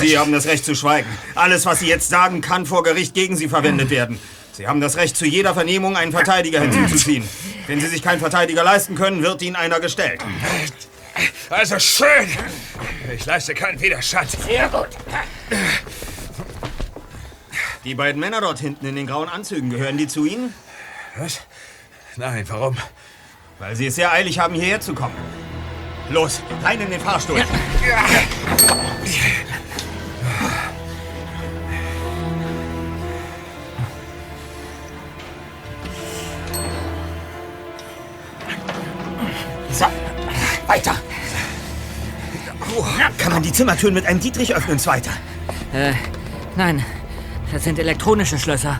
Speaker 1: Sie haben das Recht zu schweigen. Alles, was Sie jetzt sagen, kann vor Gericht gegen Sie verwendet werden. Sie haben das Recht, zu jeder Vernehmung einen Verteidiger hinzuzuziehen. Wenn Sie sich keinen Verteidiger leisten können, wird Ihnen einer gestellt.
Speaker 15: Also schön! Ich leiste keinen Widerstand.
Speaker 13: Sehr gut.
Speaker 1: Die beiden Männer dort hinten in den grauen Anzügen, gehören die zu Ihnen?
Speaker 15: Was? Nein, warum?
Speaker 1: Weil Sie es sehr eilig haben, hierher zu kommen. Los, rein in den Fahrstuhl.
Speaker 13: So, weiter.
Speaker 1: Kann man die Zimmertüren mit einem Dietrich öffnen, Zweiter?
Speaker 3: Äh, nein. Das sind elektronische Schlösser.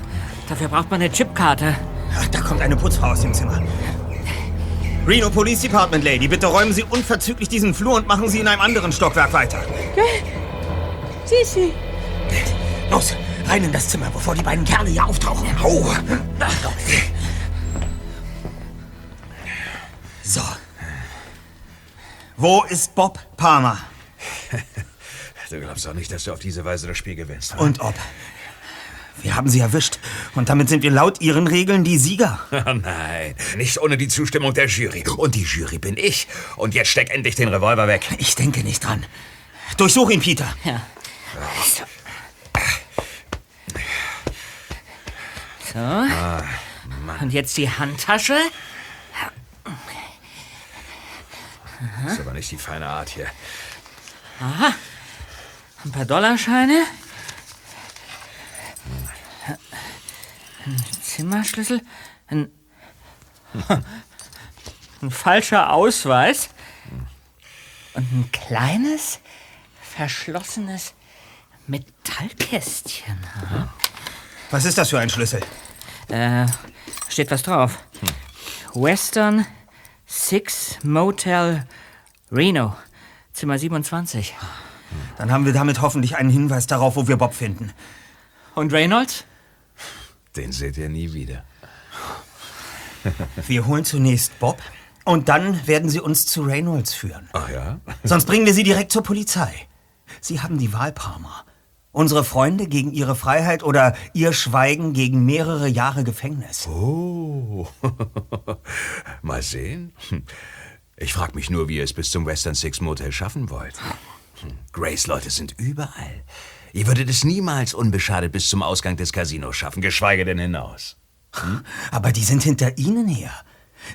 Speaker 3: Dafür braucht man eine Chipkarte.
Speaker 1: Ach, da kommt eine Putzfrau aus dem Zimmer. Reno Police Department Lady, bitte räumen Sie unverzüglich diesen Flur und machen Sie in einem anderen Stockwerk weiter.
Speaker 11: Sisi.
Speaker 13: Los, rein in das Zimmer, bevor die beiden Kerle hier auftauchen. Au!
Speaker 1: So. Wo ist Bob Palmer?
Speaker 15: Du glaubst doch nicht, dass du auf diese Weise das Spiel gewinnst. oder?
Speaker 1: Und ob? Wir haben sie erwischt. Und damit sind wir laut Ihren Regeln die Sieger.
Speaker 15: Oh nein, nicht ohne die Zustimmung der Jury. Und die Jury bin ich. Und jetzt steck endlich den Revolver weg.
Speaker 1: Ich denke nicht dran. Durchsuch ihn, Peter.
Speaker 3: Ja. So. So.
Speaker 15: Ah,
Speaker 3: Und jetzt die Handtasche.
Speaker 15: Das ist aber nicht die feine Art hier.
Speaker 3: Aha. Ein paar Dollarscheine. Ein Zimmerschlüssel. Ein, ein falscher Ausweis. Und ein kleines, verschlossenes Metallkästchen. Aha.
Speaker 1: Was ist das für ein Schlüssel?
Speaker 3: Äh, steht was drauf. Western Six Motel Reno. Zimmer 27.
Speaker 1: Dann haben wir damit hoffentlich einen Hinweis darauf, wo wir Bob finden.
Speaker 3: Und Reynolds?
Speaker 15: Den seht ihr nie wieder.
Speaker 1: Wir holen zunächst Bob und dann werden Sie uns zu Reynolds führen.
Speaker 15: Ach ja?
Speaker 1: Sonst bringen wir Sie direkt zur Polizei. Sie haben die Wahl, Palmer. Unsere Freunde gegen ihre Freiheit oder ihr Schweigen gegen mehrere Jahre Gefängnis.
Speaker 15: Oh. Mal sehen. Ich frag mich nur, wie ihr es bis zum Western Six Motel schaffen wollt. Hm. Grace Leute sind überall. Ihr würdet es niemals unbeschadet bis zum Ausgang des Casinos schaffen, geschweige denn hinaus. Hm?
Speaker 1: Aber die sind hinter Ihnen her.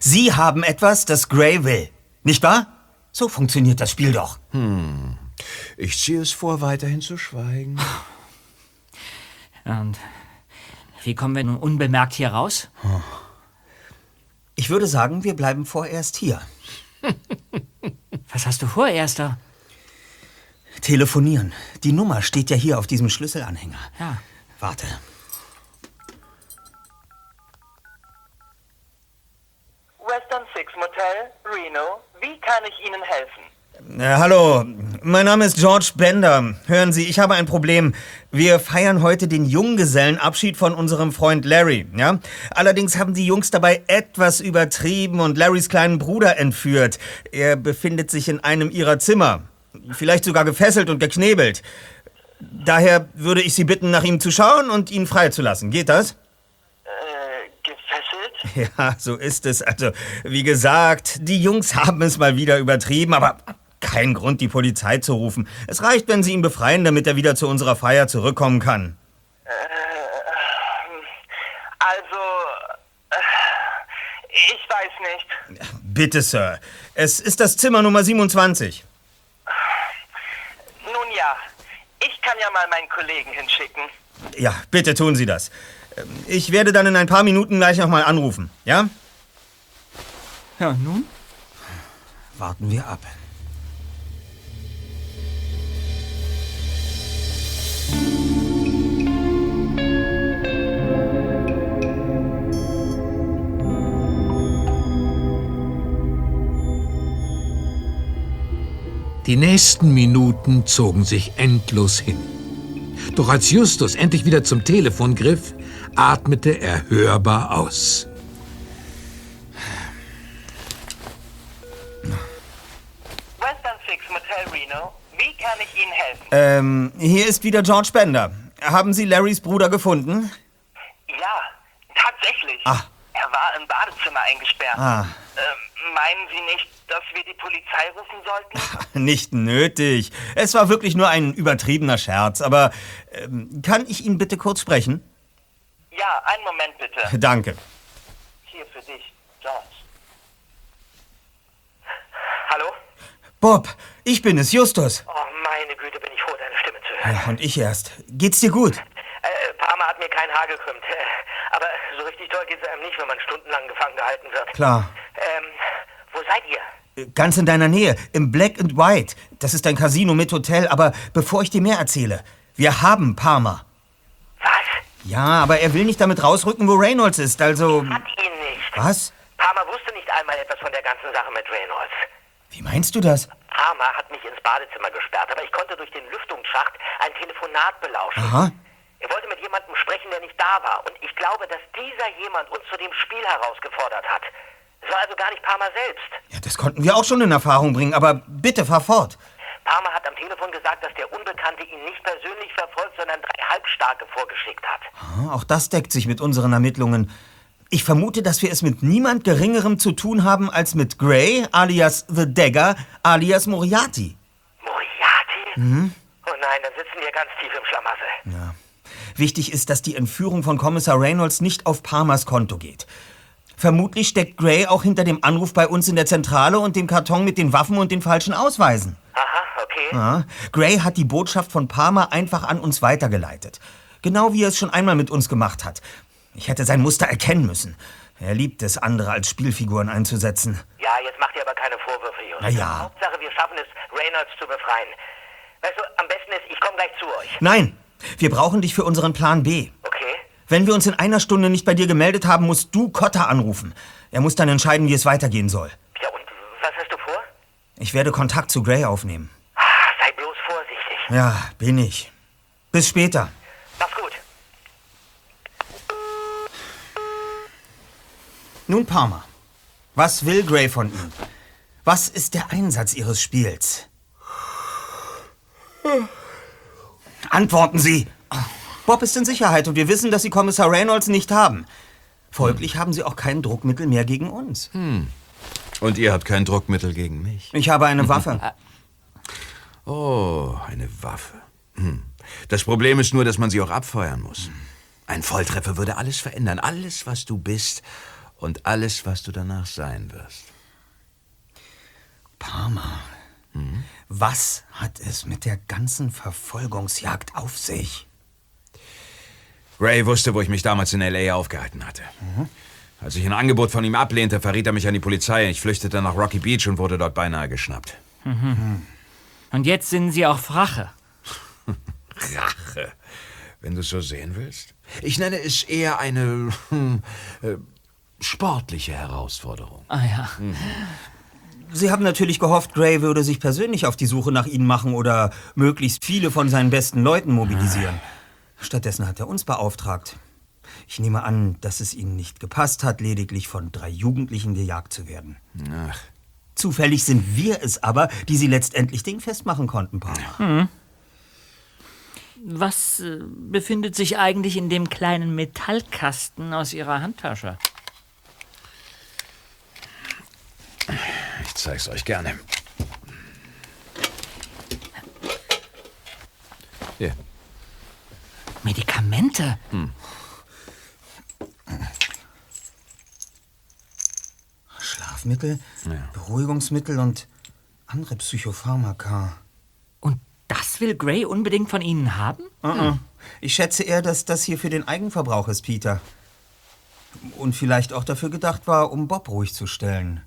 Speaker 1: Sie haben etwas, das Gray will. Nicht wahr? So funktioniert das Spiel doch.
Speaker 15: Hm. Ich ziehe es vor, weiterhin zu schweigen.
Speaker 3: Und wie kommen wir nun unbemerkt hier raus?
Speaker 1: Ich würde sagen, wir bleiben vorerst hier.
Speaker 3: Was hast du vor, Erster?
Speaker 1: Telefonieren. Die Nummer steht ja hier auf diesem Schlüsselanhänger.
Speaker 3: Ja.
Speaker 1: Warte.
Speaker 17: Western Six Motel, Reno. Wie kann ich Ihnen helfen?
Speaker 1: Äh, hallo, Mein Name ist George Bender. Hören Sie, ich habe ein Problem. Wir feiern heute den Junggesellenabschied von unserem Freund Larry, ja? Allerdings haben die Jungs dabei etwas übertrieben und Larrys kleinen Bruder entführt. Er befindet sich in einem ihrer Zimmer. Vielleicht sogar gefesselt und geknebelt. Daher würde ich Sie bitten, nach ihm zu schauen und ihn freizulassen. Geht das?
Speaker 13: gefesselt?
Speaker 1: Ja, so ist es. Also, wie gesagt, die Jungs haben es mal wieder übertrieben, aber kein Grund, die Polizei zu rufen. Es reicht, wenn Sie ihn befreien, damit er wieder zu unserer Feier zurückkommen kann.
Speaker 13: Also, äh, ich weiß nicht.
Speaker 1: Bitte, Sir. Es ist das Zimmer Nummer 27.
Speaker 13: Nun ja, ich kann ja mal meinen Kollegen hinschicken.
Speaker 1: Ja, bitte tun Sie das. Ähm, Ich werde dann in ein paar Minuten gleich nochmal anrufen, ja?
Speaker 3: Ja, nun?
Speaker 1: Warten wir ab.
Speaker 7: Die nächsten Minuten zogen sich endlos hin. Doch als Justus endlich wieder zum Telefon griff, atmete er hörbar aus.
Speaker 13: Western Six Motel Reno, wie kann ich Ihnen helfen?
Speaker 1: Ähm, hier ist wieder George Bender. Haben Sie Larrys Bruder gefunden?
Speaker 13: Ja, tatsächlich.
Speaker 1: Ah.
Speaker 13: Er war im Badezimmer eingesperrt.
Speaker 1: Ah.
Speaker 13: Ähm, meinen Sie nicht, dass wir die Polizei rufen sollten?
Speaker 1: Nicht nötig. Es war wirklich nur ein übertriebener Scherz. Aber ähm, kann ich ihn bitte kurz sprechen?
Speaker 13: Ja, einen Moment bitte.
Speaker 1: Danke.
Speaker 13: Hier für dich, George. Hallo?
Speaker 1: Bob, ich bin es, Justus.
Speaker 13: Oh, meine Güte, bin ich froh, deine Stimme zu hören.
Speaker 1: Ja, und ich erst. Geht's dir gut?
Speaker 13: Äh, Parma hat mir kein Haar gekrümmt. Äh, aber so richtig toll geht's einem nicht, wenn man stundenlang gefangen gehalten wird.
Speaker 1: Klar.
Speaker 13: Ähm, wo seid ihr?
Speaker 1: Ganz in deiner Nähe, im Black and White. Das ist ein Casino mit Hotel, aber bevor ich dir mehr erzähle, wir haben Parma.
Speaker 13: Was?
Speaker 1: Ja, aber er will nicht damit rausrücken, wo Reynolds ist, also...
Speaker 13: Hat ihn nicht.
Speaker 1: Was?
Speaker 13: Parma wusste nicht einmal etwas von der ganzen Sache mit Reynolds.
Speaker 1: Wie meinst du das?
Speaker 13: Parma hat mich ins Badezimmer gesperrt, aber ich konnte durch den Lüftungsschacht ein Telefonat belauschen.
Speaker 1: Aha.
Speaker 13: Er wollte mit jemandem sprechen, der nicht da war. Und ich glaube, dass dieser jemand uns zu dem Spiel herausgefordert hat. Es war also gar nicht Parma selbst.
Speaker 1: Ja, das konnten wir auch schon in Erfahrung bringen, aber bitte fahr fort.
Speaker 13: Parma hat am Telefon gesagt, dass der Unbekannte ihn nicht persönlich verfolgt, sondern drei Halbstarke vorgeschickt hat.
Speaker 1: Ah, Auch das deckt sich mit unseren Ermittlungen. Ich vermute, dass wir es mit niemand Geringerem zu tun haben als mit Gray, alias The Dagger, alias Moriarty.
Speaker 13: Moriarty?
Speaker 1: Mhm.
Speaker 13: Oh nein, dann sitzen wir ganz tief im Schlamassel.
Speaker 1: Ja. Wichtig ist, dass die Entführung von Kommissar Reynolds nicht auf Parmers Konto geht. Vermutlich steckt Gray auch hinter dem Anruf bei uns in der Zentrale und dem Karton mit den Waffen und den falschen Ausweisen.
Speaker 13: Aha, okay.
Speaker 1: Ja. Gray hat die Botschaft von Parma einfach an uns weitergeleitet. Genau wie er es schon einmal mit uns gemacht hat. Ich hätte sein Muster erkennen müssen. Er liebt es, andere als Spielfiguren einzusetzen.
Speaker 13: Ja, jetzt macht ihr aber keine Vorwürfe, Justus.
Speaker 1: Na ja.
Speaker 13: Hauptsache, wir schaffen es, Reynolds zu befreien. Weißt du, am besten ist, ich komme gleich zu euch.
Speaker 1: Nein, wir brauchen dich für unseren Plan B.
Speaker 13: Okay.
Speaker 1: Wenn wir uns in einer Stunde nicht bei dir gemeldet haben, musst du Cotta anrufen. Er muss dann entscheiden, wie es weitergehen soll.
Speaker 13: Ja, und was hast du vor?
Speaker 1: Ich werde Kontakt zu Gray aufnehmen.
Speaker 13: Sei bloß vorsichtig.
Speaker 1: Ja, bin ich. Bis später.
Speaker 13: Mach's gut.
Speaker 1: Nun, Parma. Was will Gray von ihm? Was ist der Einsatz Ihres Spiels? Antworten Sie! Bob ist in Sicherheit und wir wissen, dass Sie Kommissar Reynolds nicht haben. Folglich haben Sie auch kein Druckmittel mehr gegen uns.
Speaker 15: Hm. Und ihr habt kein Druckmittel gegen mich.
Speaker 1: Ich habe eine Waffe.
Speaker 15: Oh, eine Waffe. Hm. Das Problem ist nur, dass man sie auch abfeuern muss. Ein Volltreffer würde alles verändern. Alles, was du bist und alles, was du danach sein wirst.
Speaker 1: Parma, was hat es mit der ganzen Verfolgungsjagd auf sich?
Speaker 15: Ray wusste, wo ich mich damals in L.A. aufgehalten hatte. Als ich ein Angebot von ihm ablehnte, verriet er mich an die Polizei. Ich flüchtete nach Rocky Beach und wurde dort beinahe geschnappt.
Speaker 3: Mhm. Und jetzt sind Sie auf Rache.
Speaker 15: Rache, wenn du es so sehen willst. Ich nenne es eher eine hm, äh, sportliche Herausforderung.
Speaker 3: Ah ja.
Speaker 15: Mhm.
Speaker 1: Sie haben natürlich gehofft, Gray würde sich persönlich auf die Suche nach Ihnen machen oder möglichst viele von seinen besten Leuten mobilisieren. Stattdessen hat er uns beauftragt. Ich nehme an, dass es Ihnen nicht gepasst hat, lediglich von drei Jugendlichen gejagt zu werden.
Speaker 15: Ach.
Speaker 1: Zufällig sind wir es aber, die Sie letztendlich dingfest machen konnten, Palmer.
Speaker 3: Hm. Was äh, befindet sich eigentlich in dem kleinen Metallkasten aus Ihrer Handtasche?
Speaker 15: Ich zeig's euch gerne. Hier.
Speaker 3: Medikamente?
Speaker 15: Hm.
Speaker 1: Schlafmittel,
Speaker 15: Ja.
Speaker 1: Beruhigungsmittel und andere Psychopharmaka.
Speaker 3: Und das will Gray unbedingt von Ihnen haben?
Speaker 1: Uh-uh. Ich schätze eher, dass das hier für den Eigenverbrauch ist, Peter. Und vielleicht auch dafür gedacht war, um Bob ruhig zu stellen.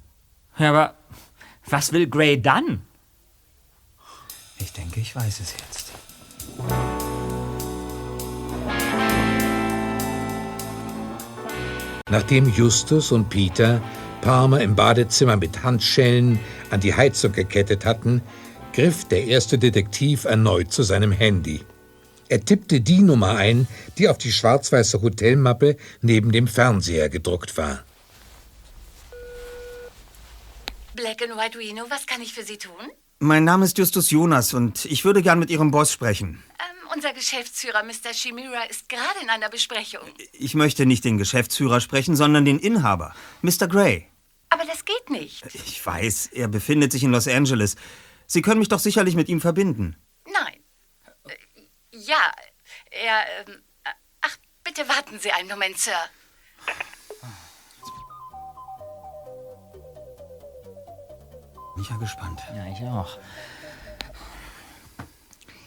Speaker 3: Ja, aber was will Gray dann?
Speaker 1: Ich denke, ich weiß es jetzt.
Speaker 7: Nachdem Justus und Peter Palmer im Badezimmer mit Handschellen an die Heizung gekettet hatten, griff der erste Detektiv erneut zu seinem Handy. Er tippte die Nummer ein, die auf die schwarz-weiße Hotelmappe neben dem Fernseher gedruckt war.
Speaker 17: Black and White Reno, was kann ich für Sie tun?
Speaker 1: Mein Name ist Justus Jonas und ich würde gern mit Ihrem Boss sprechen.
Speaker 17: Ähm, unser Geschäftsführer Mr. Shimura ist gerade in einer Besprechung.
Speaker 1: Ich möchte nicht den Geschäftsführer sprechen, sondern den Inhaber, Mr. Gray.
Speaker 17: Aber das geht nicht.
Speaker 1: Ich weiß, er befindet sich in Los Angeles. Sie können mich doch sicherlich mit ihm verbinden.
Speaker 17: Nein. Äh, Ja, er. Ähm, äh, ach, bitte warten Sie einen Moment, Sir.
Speaker 1: Ich ja gespannt.
Speaker 3: Ja, ich auch.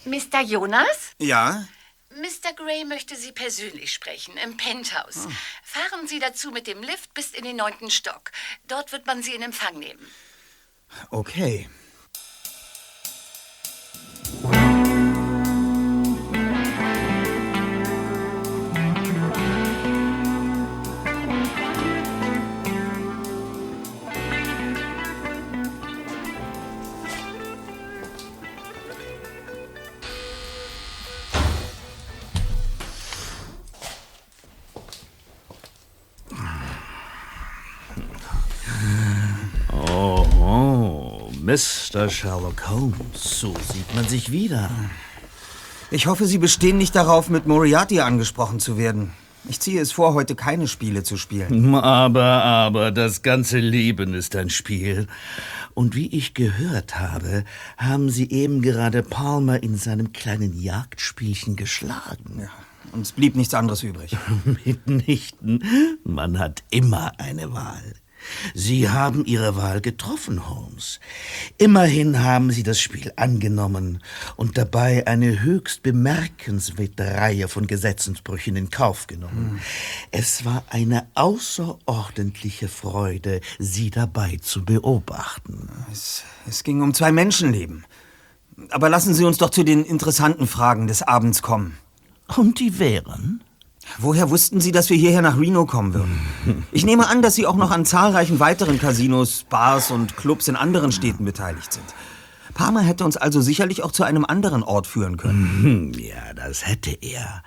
Speaker 17: Mr. Jonas?
Speaker 1: Ja?
Speaker 17: Mr. Gray möchte Sie persönlich sprechen, im Penthouse. Fahren Sie dazu mit dem Lift bis in den neunten Stock. Dort wird man Sie in Empfang nehmen.
Speaker 1: Okay.
Speaker 2: Mr. Sherlock Holmes, so sieht man sich wieder.
Speaker 1: Ich hoffe, Sie bestehen nicht darauf, mit Moriarty angesprochen zu werden. Ich ziehe es vor, heute keine Spiele zu spielen.
Speaker 2: Aber, aber, das ganze Leben ist ein Spiel. Und wie ich gehört habe, haben Sie eben gerade Palmer in seinem kleinen Jagdspielchen geschlagen.
Speaker 1: Ja, uns blieb nichts anderes übrig.
Speaker 2: Mitnichten. Man hat immer eine Wahl. Sie haben Ihre Wahl getroffen, Holmes. Immerhin haben Sie das Spiel angenommen und dabei eine höchst bemerkenswerte Reihe von Gesetzensbrüchen in Kauf genommen. Es war eine außerordentliche Freude, Sie dabei zu beobachten.
Speaker 1: Es, es ging um zwei Menschenleben. Aber lassen Sie uns doch zu den interessanten Fragen des Abends kommen.
Speaker 2: Und die wären?
Speaker 1: Woher wussten Sie, dass wir hierher nach Reno kommen würden? Ich nehme an, dass Sie auch noch an zahlreichen weiteren Casinos, Bars und Clubs in anderen Städten beteiligt sind. Palmer hätte uns also sicherlich auch zu einem anderen Ort führen können.
Speaker 2: Ja, das hätte er.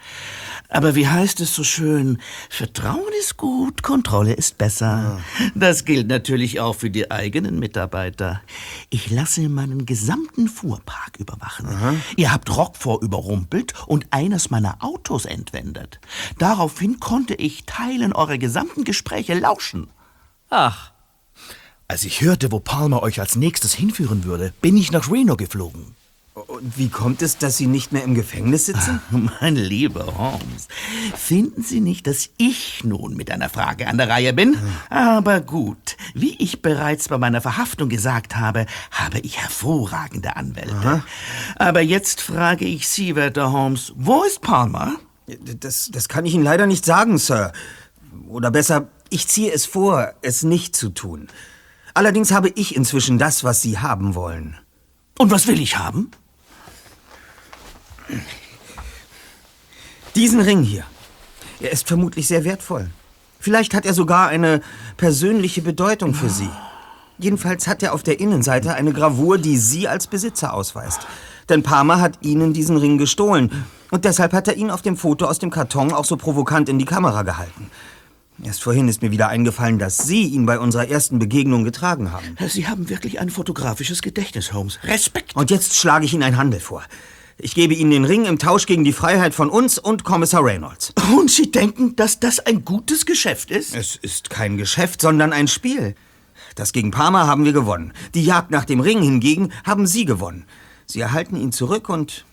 Speaker 2: Aber wie heißt es so schön? Vertrauen ist gut, Kontrolle ist besser. Das gilt natürlich auch für die eigenen Mitarbeiter. Ich lasse meinen gesamten Fuhrpark überwachen. Ihr habt Rockford überrumpelt und eines meiner Autos entwendet. Daraufhin konnte ich Teilen eurer gesamten Gespräche lauschen.
Speaker 3: Ach.
Speaker 18: Als ich hörte, wo Palmer euch als nächstes hinführen würde, bin ich nach Reno geflogen.
Speaker 1: Und wie kommt es, dass Sie nicht mehr im Gefängnis sitzen?
Speaker 2: Mein lieber Holmes, finden Sie nicht, dass ich nun mit einer Frage an der Reihe bin? Aber gut, wie ich bereits bei meiner Verhaftung gesagt habe, habe ich hervorragende Anwälte. Aber jetzt frage ich Sie, werter Holmes, wo ist Palmer?
Speaker 1: Das, das kann ich Ihnen leider nicht sagen, Sir. Oder besser, ich ziehe es vor, es nicht zu tun. Allerdings habe ich inzwischen das, was Sie haben wollen.
Speaker 2: Und was will ich haben?
Speaker 1: Diesen Ring hier. Er ist vermutlich sehr wertvoll. Vielleicht hat er sogar eine persönliche Bedeutung für Sie. Jedenfalls hat er auf der Innenseite eine Gravur, die Sie als Besitzer ausweist. Denn Palmer hat Ihnen diesen Ring gestohlen. Und deshalb hat er ihn auf dem Foto aus dem Karton auch so provokant in die Kamera gehalten. Erst vorhin ist mir wieder eingefallen, dass Sie ihn bei unserer ersten Begegnung getragen haben.
Speaker 2: Sie haben wirklich ein fotografisches Gedächtnis, Holmes. Respekt.
Speaker 1: Und jetzt schlage ich Ihnen einen Handel vor. Ich gebe Ihnen den Ring im Tausch gegen die Freiheit von uns und Kommissar Reynolds.
Speaker 2: Und Sie denken, dass das ein gutes Geschäft ist?
Speaker 1: Es ist kein Geschäft, sondern ein Spiel. Das gegen Parma haben wir gewonnen. Die Jagd nach dem Ring hingegen haben Sie gewonnen. Sie erhalten ihn zurück und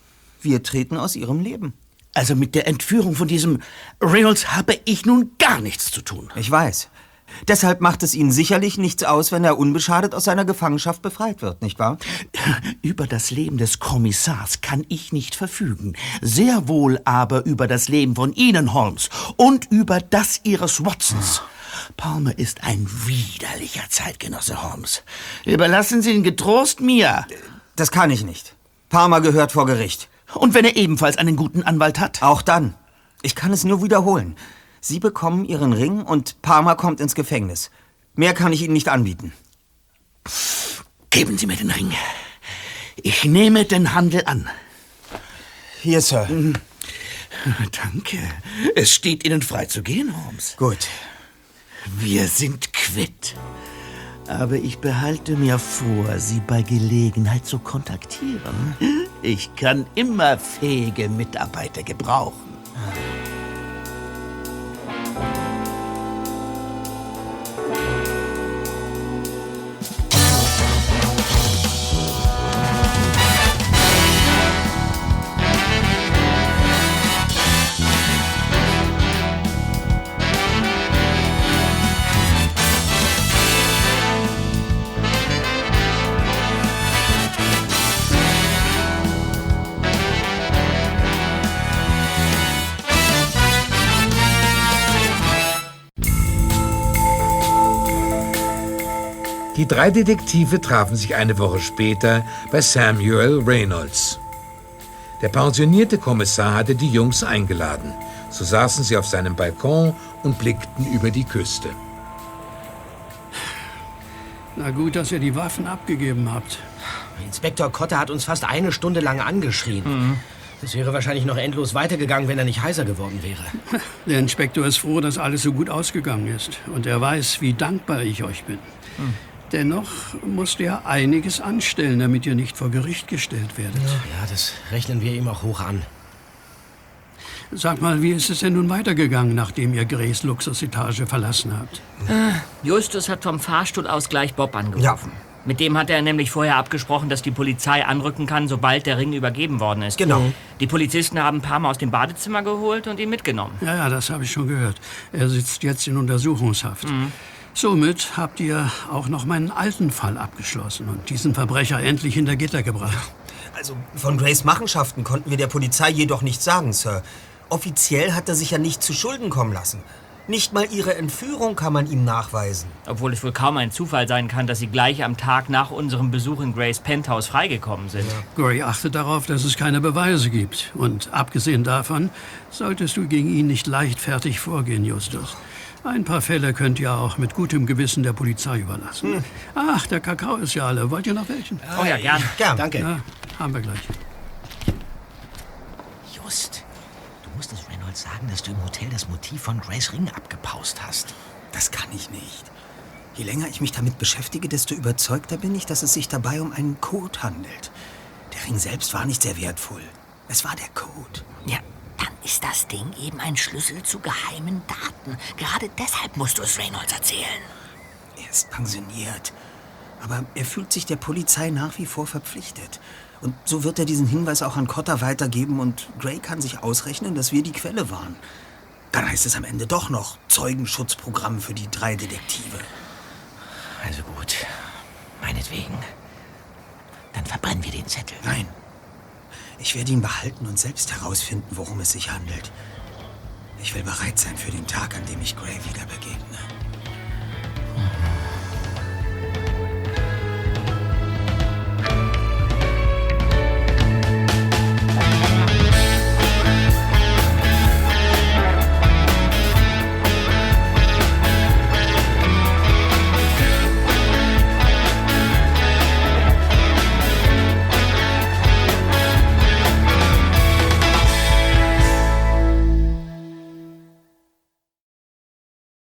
Speaker 1: wir treten aus Ihrem Leben.
Speaker 2: Also mit der Entführung von diesem Reynolds habe ich nun gar nichts zu tun.
Speaker 1: Ich weiß. Deshalb macht es Ihnen sicherlich nichts aus, wenn er unbeschadet aus seiner Gefangenschaft befreit wird, nicht wahr?
Speaker 2: Über das Leben des Kommissars kann ich nicht verfügen. Sehr wohl aber über das Leben von Ihnen, Holmes, und über das Ihres Watsons. Palmer ist ein widerlicher Zeitgenosse, Holmes. Überlassen Sie ihn getrost mir.
Speaker 1: Das kann ich nicht. Palmer gehört vor Gericht.
Speaker 2: Und wenn er ebenfalls einen guten Anwalt hat?
Speaker 1: Auch dann. Ich kann es nur wiederholen. Sie bekommen Ihren Ring und Palmer kommt ins Gefängnis. Mehr kann ich Ihnen nicht anbieten.
Speaker 2: Geben Sie mir den Ring. Ich nehme den Handel an.
Speaker 1: Hier, Sir.
Speaker 2: Danke. Es steht Ihnen frei zu gehen, Holmes.
Speaker 1: Gut.
Speaker 2: Wir sind quitt. Aber ich behalte mir vor, Sie bei Gelegenheit zu kontaktieren. Ich kann immer fähige Mitarbeiter gebrauchen.
Speaker 7: Drei Detektive trafen sich eine Woche später bei Samuel Reynolds. Der pensionierte Kommissar hatte die Jungs eingeladen. So saßen sie auf seinem Balkon und blickten über die Küste.
Speaker 6: Na gut, dass ihr die Waffen abgegeben habt.
Speaker 4: Inspektor Kotter hat uns fast eine Stunde lang angeschrien.
Speaker 6: Mhm.
Speaker 4: Das wäre wahrscheinlich noch endlos weitergegangen, wenn er nicht heiser geworden wäre.
Speaker 6: Der Inspektor ist froh, dass alles so gut ausgegangen ist. Und er weiß, wie dankbar ich euch bin.
Speaker 4: Hm.
Speaker 6: Dennoch musste er einiges anstellen, damit ihr nicht vor Gericht gestellt werdet.
Speaker 4: Ja, das rechnen wir ihm auch hoch an.
Speaker 6: Sag mal, wie ist es denn nun weitergegangen, nachdem ihr Grays Luxusetage verlassen habt?
Speaker 3: Äh, Justus hat vom Fahrstuhl aus gleich Bob angerufen. Mit dem hat er nämlich vorher abgesprochen, dass die Polizei anrücken kann, sobald der Ring übergeben worden ist.
Speaker 1: Genau.
Speaker 3: Die Polizisten haben ein paar Mal aus dem Badezimmer geholt und ihn mitgenommen.
Speaker 6: Ja, ja, das habe ich schon gehört. Er sitzt jetzt in Untersuchungshaft.
Speaker 3: Mhm.
Speaker 6: Somit habt ihr auch noch meinen alten Fall abgeschlossen und diesen Verbrecher endlich hinter Gitter gebracht.
Speaker 1: Also von Grays Machenschaften konnten wir der Polizei jedoch nichts sagen, Sir. Offiziell hat er sich ja nicht zu Schulden kommen lassen. Nicht mal ihre Entführung kann man ihm nachweisen.
Speaker 3: Obwohl es wohl kaum ein Zufall sein kann, dass sie gleich am Tag nach unserem Besuch in Grays Penthouse freigekommen sind.
Speaker 6: Gray achtet darauf, dass es keine Beweise gibt. Und abgesehen davon solltest du gegen ihn nicht leichtfertig vorgehen, Justus. Ein paar Fälle könnt ihr auch mit gutem Gewissen der Polizei überlassen. Ach, der Kakao ist ja alle. Wollt ihr noch welchen?
Speaker 3: Oh ja, gern.
Speaker 1: Gern.
Speaker 4: Danke.
Speaker 6: Ja, haben wir gleich.
Speaker 4: Just, du musst es Reynolds sagen, dass du im Hotel das Motiv von Grays Ring abgepaust hast.
Speaker 1: Das kann ich nicht. Je länger ich mich damit beschäftige, desto überzeugter bin ich, dass es sich dabei um einen Code handelt. Der Ring selbst war nicht sehr wertvoll. Es war der Code.
Speaker 13: Ja, dann ist das Ding eben ein Schlüssel zu geheimen Daten. Gerade deshalb musst du es Reynolds erzählen.
Speaker 1: Er ist pensioniert. Aber er fühlt sich der Polizei nach wie vor verpflichtet. Und so wird er diesen Hinweis auch an Cotter weitergeben und Gray kann sich ausrechnen, dass wir die Quelle waren. Dann heißt es am Ende doch noch Zeugenschutzprogramm für die drei Detektive.
Speaker 4: Also gut, meinetwegen. Dann verbrennen wir den Zettel.
Speaker 1: Nein. Ich werde ihn behalten und selbst herausfinden, worum es sich handelt. Ich will bereit sein für den Tag, an dem ich Gray wieder begegne.